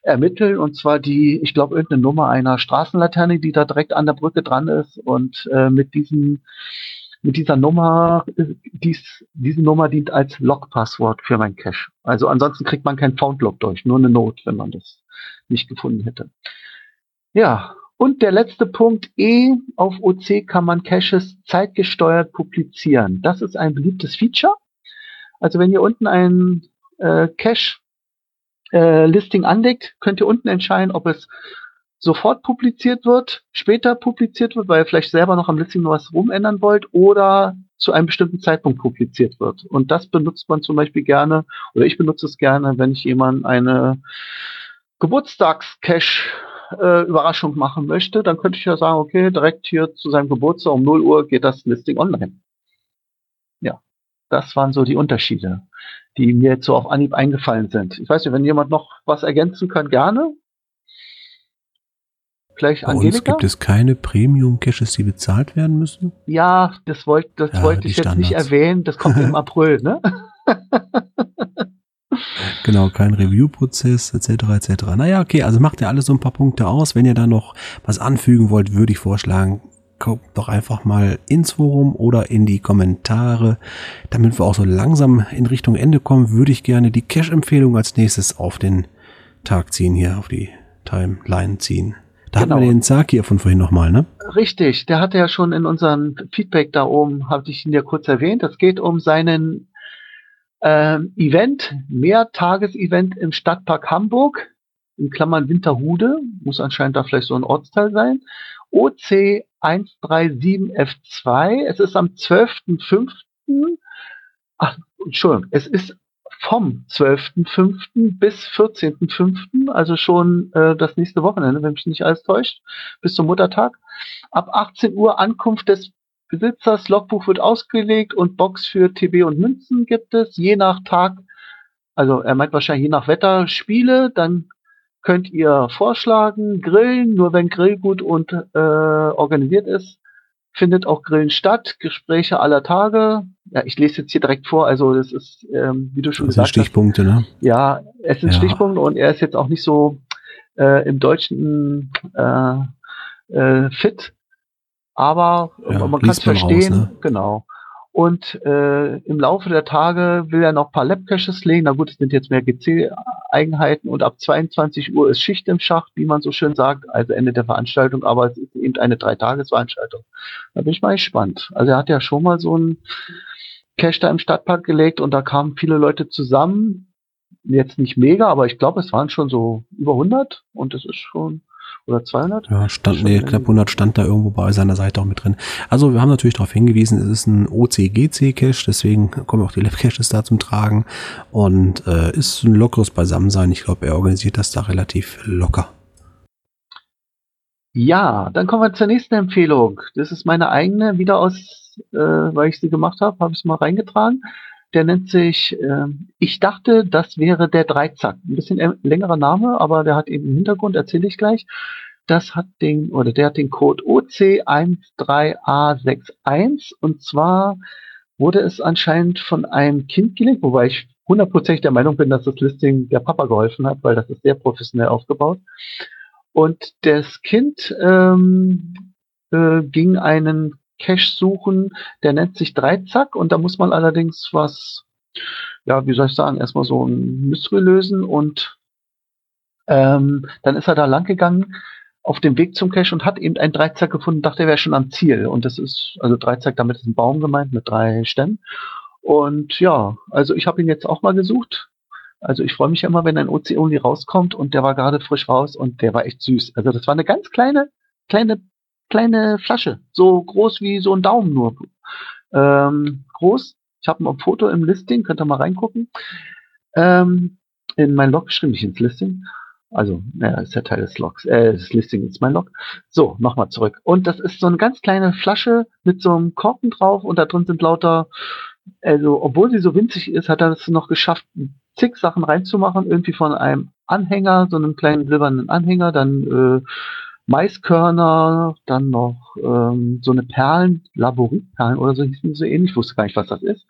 Speaker 3: ermitteln. Und zwar die, ich glaube, irgendeine Nummer einer Straßenlaterne, die da direkt an der Brücke dran ist. Und äh, mit diesen mit dieser Nummer, dies, diese Nummer dient als Log-Passwort für mein Cache. Also ansonsten kriegt man kein Found-Log durch, nur eine Note, wenn man das nicht gefunden hätte. Ja, und der letzte Punkt E, auf OC kann man Caches zeitgesteuert publizieren. Das ist ein beliebtes Feature. Also wenn ihr unten ein äh, Cache-Listing äh, anlegt, könnt ihr unten entscheiden, ob es sofort publiziert wird, später publiziert wird, weil ihr vielleicht selber noch am Listing noch was rumändern wollt oder zu einem bestimmten Zeitpunkt publiziert wird. Und das benutzt man zum Beispiel gerne, oder ich benutze es gerne, wenn ich jemand eine Geburtstagscache äh, Überraschung machen möchte, dann könnte ich ja sagen, okay, direkt hier zu seinem Geburtstag um 0 Uhr geht das Listing online. Ja, das waren so die Unterschiede, die mir jetzt so auf Anhieb eingefallen sind. Ich weiß nicht, wenn jemand noch was ergänzen kann, gerne.
Speaker 1: Vielleicht Bei Angelika? uns gibt es keine Premium-Caches, die bezahlt werden müssen?
Speaker 3: Ja, das, wollt, das ja, wollte ich jetzt Standards. nicht erwähnen. Das kommt im April, ne?
Speaker 1: Genau, kein Review-Prozess etc. etc. Naja, okay, also macht ihr alles so ein paar Punkte aus. Wenn ihr da noch was anfügen wollt, würde ich vorschlagen, guckt doch einfach mal ins Forum oder in die Kommentare. Damit wir auch so langsam in Richtung Ende kommen, würde ich gerne die Cache-Empfehlung als nächstes auf den Tag ziehen, hier auf die Timeline ziehen. Da genau. hatten wir den Zaki von vorhin nochmal, ne?
Speaker 3: Richtig, der hatte ja schon in unserem Feedback da oben, habe ich ihn ja kurz erwähnt. Es geht um seinen ähm, Event, Mehrtages-Event im Stadtpark Hamburg, in Klammern Winterhude, muss anscheinend da vielleicht so ein Ortsteil sein. OC 137F2, es ist am 12.05. Ach, Entschuldigung, es ist vom 12.05. bis 14.05., also schon äh, das nächste Wochenende, wenn mich nicht alles täuscht, bis zum Muttertag. Ab 18 Uhr Ankunft des Besitzers, Logbuch wird ausgelegt und Box für TB und Münzen gibt es, je nach Tag, also er meint wahrscheinlich je nach Wetter Spiele, dann könnt ihr vorschlagen, grillen, nur wenn Grill gut und äh, organisiert ist, findet auch Grillen statt, Gespräche aller Tage. Ja, ich lese jetzt hier direkt vor, also das ist, ähm, wie du schon das gesagt
Speaker 1: sind Stichpunkte,
Speaker 3: hast.
Speaker 1: ne?
Speaker 3: Ja, es sind ja. Stichpunkte und er ist jetzt auch nicht so äh, im Deutschen äh, äh, fit, aber ja, man kann es verstehen, raus, ne? genau. Und äh, im Laufe der Tage will er noch ein paar Lab-Caches legen. Na gut, es sind jetzt mehr GC-Eigenheiten und ab 22 Uhr ist Schicht im Schacht, wie man so schön sagt, also Ende der Veranstaltung, aber es ist eben eine Dreitagesveranstaltung. Da bin ich mal gespannt. Also er hat ja schon mal so einen Cache da im Stadtpark gelegt und da kamen viele Leute zusammen. Jetzt nicht mega, aber ich glaube, es waren schon so über 100 und das ist schon oder 200?
Speaker 1: Ja, stand, nee, knapp 100 stand da irgendwo bei seiner Seite auch mit drin. Also wir haben natürlich darauf hingewiesen, es ist ein OCGC-Cache, deswegen kommen auch die Lab-Caches da zum Tragen und äh, ist ein lockeres Beisammensein. Ich glaube, er organisiert das da relativ locker.
Speaker 3: Ja, dann kommen wir zur nächsten Empfehlung. Das ist meine eigene, wieder aus, äh, weil ich sie gemacht habe, habe ich es mal reingetragen. Der nennt sich, äh, ich dachte, das wäre der Dreizack. Ein bisschen längerer Name, aber der hat eben einen Hintergrund, erzähle ich gleich. Das hat den, oder der hat den Code OC13A61 und zwar wurde es anscheinend von einem Kind gelegt, wobei ich hundertprozentig der Meinung bin, dass das Listing der Papa geholfen hat, weil das ist sehr professionell aufgebaut. Und das Kind ähm, äh, ging einen Cache suchen, der nennt sich Dreizack und da muss man allerdings was, ja, wie soll ich sagen, erstmal so ein Mystery lösen und ähm, dann ist er da lang gegangen auf dem Weg zum Cache und hat eben einen Dreizack gefunden, dachte er wäre schon am Ziel. Und das ist, also Dreizack, damit ist ein Baum gemeint mit drei Stämmen. Und ja, also ich habe ihn jetzt auch mal gesucht, also ich freue mich ja immer, wenn ein OC-Only rauskommt und der war gerade frisch raus und der war echt süß. Also das war eine ganz kleine, kleine kleine Flasche, so groß wie so ein Daumen nur. Ähm, groß. Ich habe ein Foto im Listing, könnt ihr mal reingucken. Ähm, in mein Log geschrieben, nicht ins Listing. Also, naja, ist ja Teil des Logs. Äh, das Listing ist mein Log. So, nochmal zurück. Und das ist so eine ganz kleine Flasche mit so einem Korken drauf und da drin sind lauter, also, obwohl sie so winzig ist, hat er es noch geschafft, zig Sachen reinzumachen. Irgendwie von einem Anhänger, so einem kleinen silbernen Anhänger, dann äh, Maiskörner, dann noch ähm, so eine Perlen, Laboritperlen oder so so ähnlich, ich wusste gar nicht, was das ist.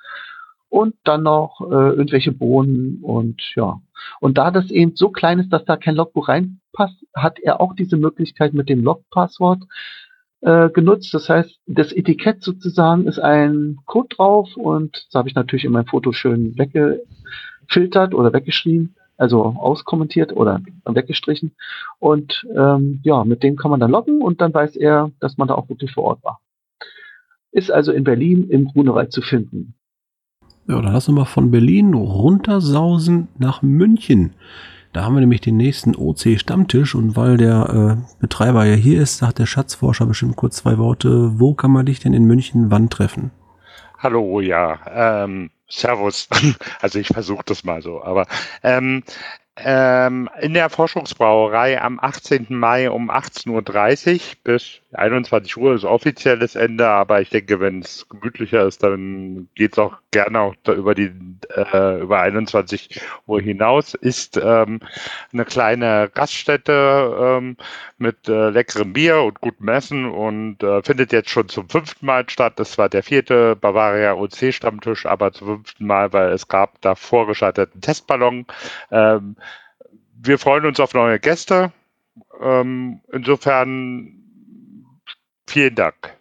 Speaker 3: Und dann noch äh, irgendwelche Bohnen und ja. Und da das eben so klein ist, dass da kein Logbuch reinpasst, hat er auch diese Möglichkeit mit dem Logpasswort äh, genutzt. Das heißt, das Etikett sozusagen ist ein Code drauf und das habe ich natürlich in meinem Foto schön weggefiltert oder weggeschrieben also auskommentiert oder weggestrichen. Und ähm, ja, mit dem kann man dann loggen und dann weiß er, dass man da auch wirklich vor Ort war. Ist also in Berlin im Grunewald zu finden.
Speaker 1: Ja, dann lassen wir von Berlin runtersausen nach München. Da haben wir nämlich den nächsten OC-Stammtisch und weil der äh, Betreiber ja hier ist, sagt der Schatzforscher bestimmt kurz zwei Worte. Wo kann man dich denn in München wann treffen?
Speaker 9: Hallo, ja, ähm, Servus. Also ich versuche das mal so, aber ähm, ähm, in der Forschungsbrauerei am 18. Mai um 18.30 Uhr bis 21 Uhr ist offizielles Ende, aber ich denke, wenn es gemütlicher ist, dann geht es auch gerne auch über die äh, über 21 Uhr hinaus. Ist ähm, eine kleine Gaststätte ähm, mit äh, leckerem Bier und gutem Essen und äh, findet jetzt schon zum fünften Mal statt. Das war der vierte Bavaria OC Stammtisch, aber zum fünften Mal, weil es gab da vorgeschalteten Testballon. Ähm, wir freuen uns auf neue Gäste. Ähm, insofern vielen Dank.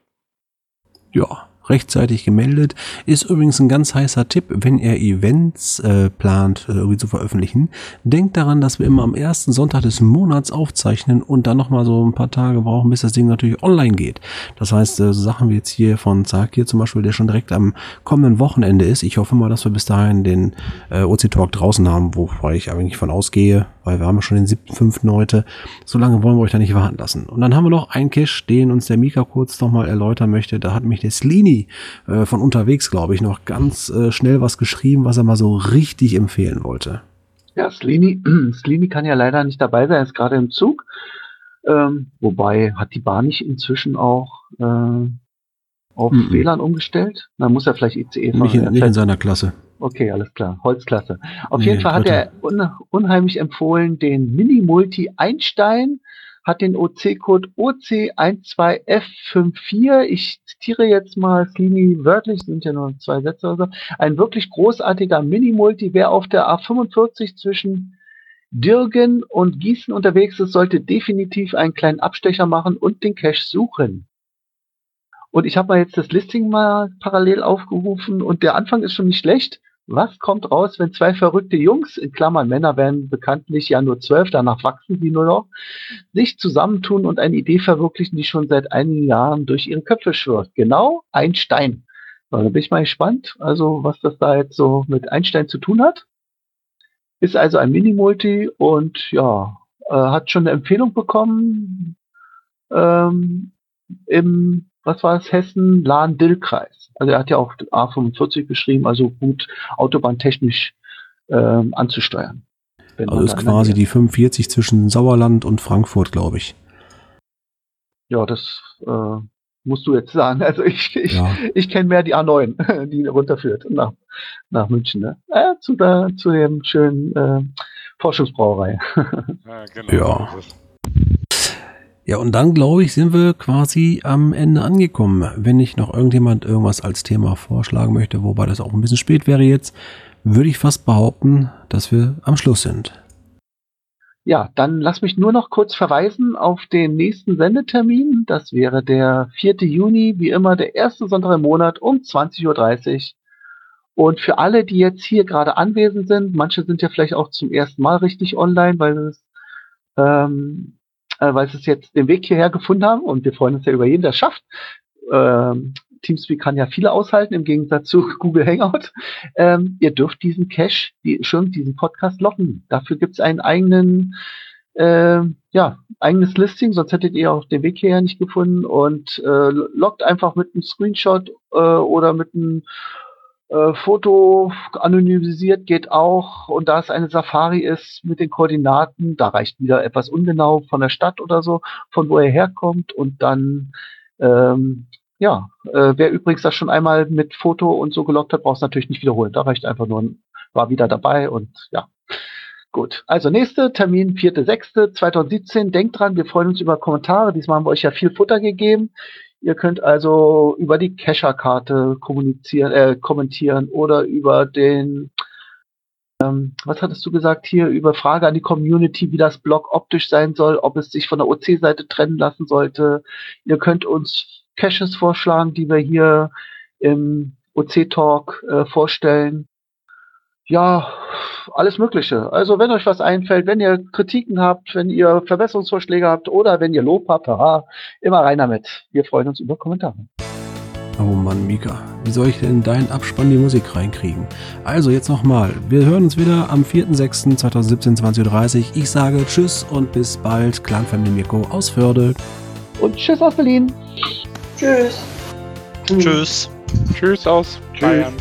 Speaker 1: Ja, rechtzeitig gemeldet. Ist übrigens ein ganz heißer Tipp, wenn ihr Events äh, plant, äh, irgendwie zu veröffentlichen. Denkt daran, dass wir immer am ersten Sonntag des Monats aufzeichnen und dann nochmal so ein paar Tage brauchen, bis das Ding natürlich online geht. Das heißt, äh, Sachen wie jetzt hier von Zag hier zum Beispiel, der schon direkt am kommenden Wochenende ist. Ich hoffe mal, dass wir bis dahin den äh, OC Talk draußen haben, wobei ich eigentlich von ausgehe, weil wir haben schon den siebten, fünften heute. So lange wollen wir euch da nicht warten lassen. Und dann haben wir noch einen Cache, den uns der Mika kurz nochmal erläutern möchte. Da hat mich der Slini äh, von unterwegs, glaube ich, noch ganz äh, schnell was geschrieben, was er mal so richtig empfehlen wollte.
Speaker 3: Ja, Slini, Slini kann ja leider nicht dabei sein, er ist gerade im Zug. Ähm, wobei, hat die Bahn nicht inzwischen auch äh, auf mm -mm. WLAN umgestellt? Dann muss er vielleicht ICE
Speaker 1: fahren. Nicht in, nicht in seiner Klasse.
Speaker 3: Okay, alles klar. Holzklasse. Auf nee, jeden Fall hat er un unheimlich empfohlen den Mini-Multi Einstein, hat den OC-Code OC12F54. Ich zitiere jetzt mal Slini wörtlich, sind ja nur zwei Sätze oder so. Ein wirklich großartiger Mini-Multi. Wer auf der A45 zwischen Dirgen und Gießen unterwegs ist, sollte definitiv einen kleinen Abstecher machen und den Cache suchen. Und ich habe mal jetzt das Listing mal parallel aufgerufen und der Anfang ist schon nicht schlecht. Was kommt raus, wenn zwei verrückte Jungs, in Klammern Männer werden bekanntlich ja nur zwölf, danach wachsen sie nur noch, sich zusammentun und eine Idee verwirklichen, die schon seit einigen Jahren durch ihre Köpfe schwirrt. Genau, Einstein. Da bin ich mal gespannt, also was das da jetzt so mit Einstein zu tun hat. Ist also ein Mini-Multi und ja, äh, hat schon eine Empfehlung bekommen ähm, im was war es, Hessen, Lahn-Dill-Kreis. Also er hat ja auch A45 beschrieben, also gut autobahntechnisch ähm, anzusteuern.
Speaker 1: Also ist quasi die 45 zwischen Sauerland und Frankfurt, glaube ich.
Speaker 3: Ja, das äh, musst du jetzt sagen. Also ich, ich, ja. ich kenne mehr die A9, die runterführt nach, nach München. Ne? Äh, zu, der, zu dem schönen äh, Forschungsbrauerei.
Speaker 1: ja, genau. Ja. Ja, und dann glaube ich, sind wir quasi am Ende angekommen. Wenn nicht noch irgendjemand irgendwas als Thema vorschlagen möchte, wobei das auch ein bisschen spät wäre jetzt, würde ich fast behaupten, dass wir am Schluss sind.
Speaker 3: Ja, dann lass mich nur noch kurz verweisen auf den nächsten Sendetermin. Das wäre der 4. Juni, wie immer der erste Sonntag im Monat um 20.30 Uhr. Und für alle, die jetzt hier gerade anwesend sind, manche sind ja vielleicht auch zum ersten Mal richtig online, weil es ähm, äh, weil sie es jetzt den Weg hierher gefunden haben und wir freuen uns ja über jeden, der es schafft. Ähm, Teamspeak kann ja viele aushalten, im Gegensatz zu Google Hangout. Ähm, ihr dürft diesen Cache, die, schon diesen Podcast locken. Dafür gibt es einen eigenen, äh, ja, eigenes Listing, sonst hättet ihr auch den Weg hierher nicht gefunden und äh, loggt einfach mit einem Screenshot äh, oder mit einem äh, Foto anonymisiert geht auch. Und da es eine Safari ist mit den Koordinaten, da reicht wieder etwas ungenau von der Stadt oder so, von wo er herkommt. Und dann, ähm, ja, äh, wer übrigens das schon einmal mit Foto und so gelockt hat, braucht es natürlich nicht wiederholen. Da reicht einfach nur, war wieder dabei und ja. Gut, also nächste Termin, 4.6.2017. Denkt dran, wir freuen uns über Kommentare. Diesmal haben wir euch ja viel Futter gegeben. Ihr könnt also über die Cacher-Karte kommunizieren, äh, kommentieren oder über den, ähm, was hattest du gesagt hier, über Frage an die Community, wie das Blog optisch sein soll, ob es sich von der OC-Seite trennen lassen sollte. Ihr könnt uns Caches vorschlagen, die wir hier im OC-Talk äh, vorstellen. Ja, alles Mögliche. Also wenn euch was einfällt, wenn ihr Kritiken habt, wenn ihr Verbesserungsvorschläge habt oder wenn ihr Lob habt, haha, immer rein damit. Wir freuen uns über Kommentare.
Speaker 1: Oh Mann, Mika, wie soll ich denn in deinen Abspann die Musik reinkriegen? Also jetzt nochmal, wir hören uns wieder am 4.6.2017, 20.30 Uhr. Ich sage Tschüss und bis bald, Clanfamilie Mirko aus Förde.
Speaker 3: Und Tschüss aus Berlin.
Speaker 2: Tschüss.
Speaker 8: Tschüss.
Speaker 9: Tschüss aus
Speaker 3: Tschüss.
Speaker 9: Bayern.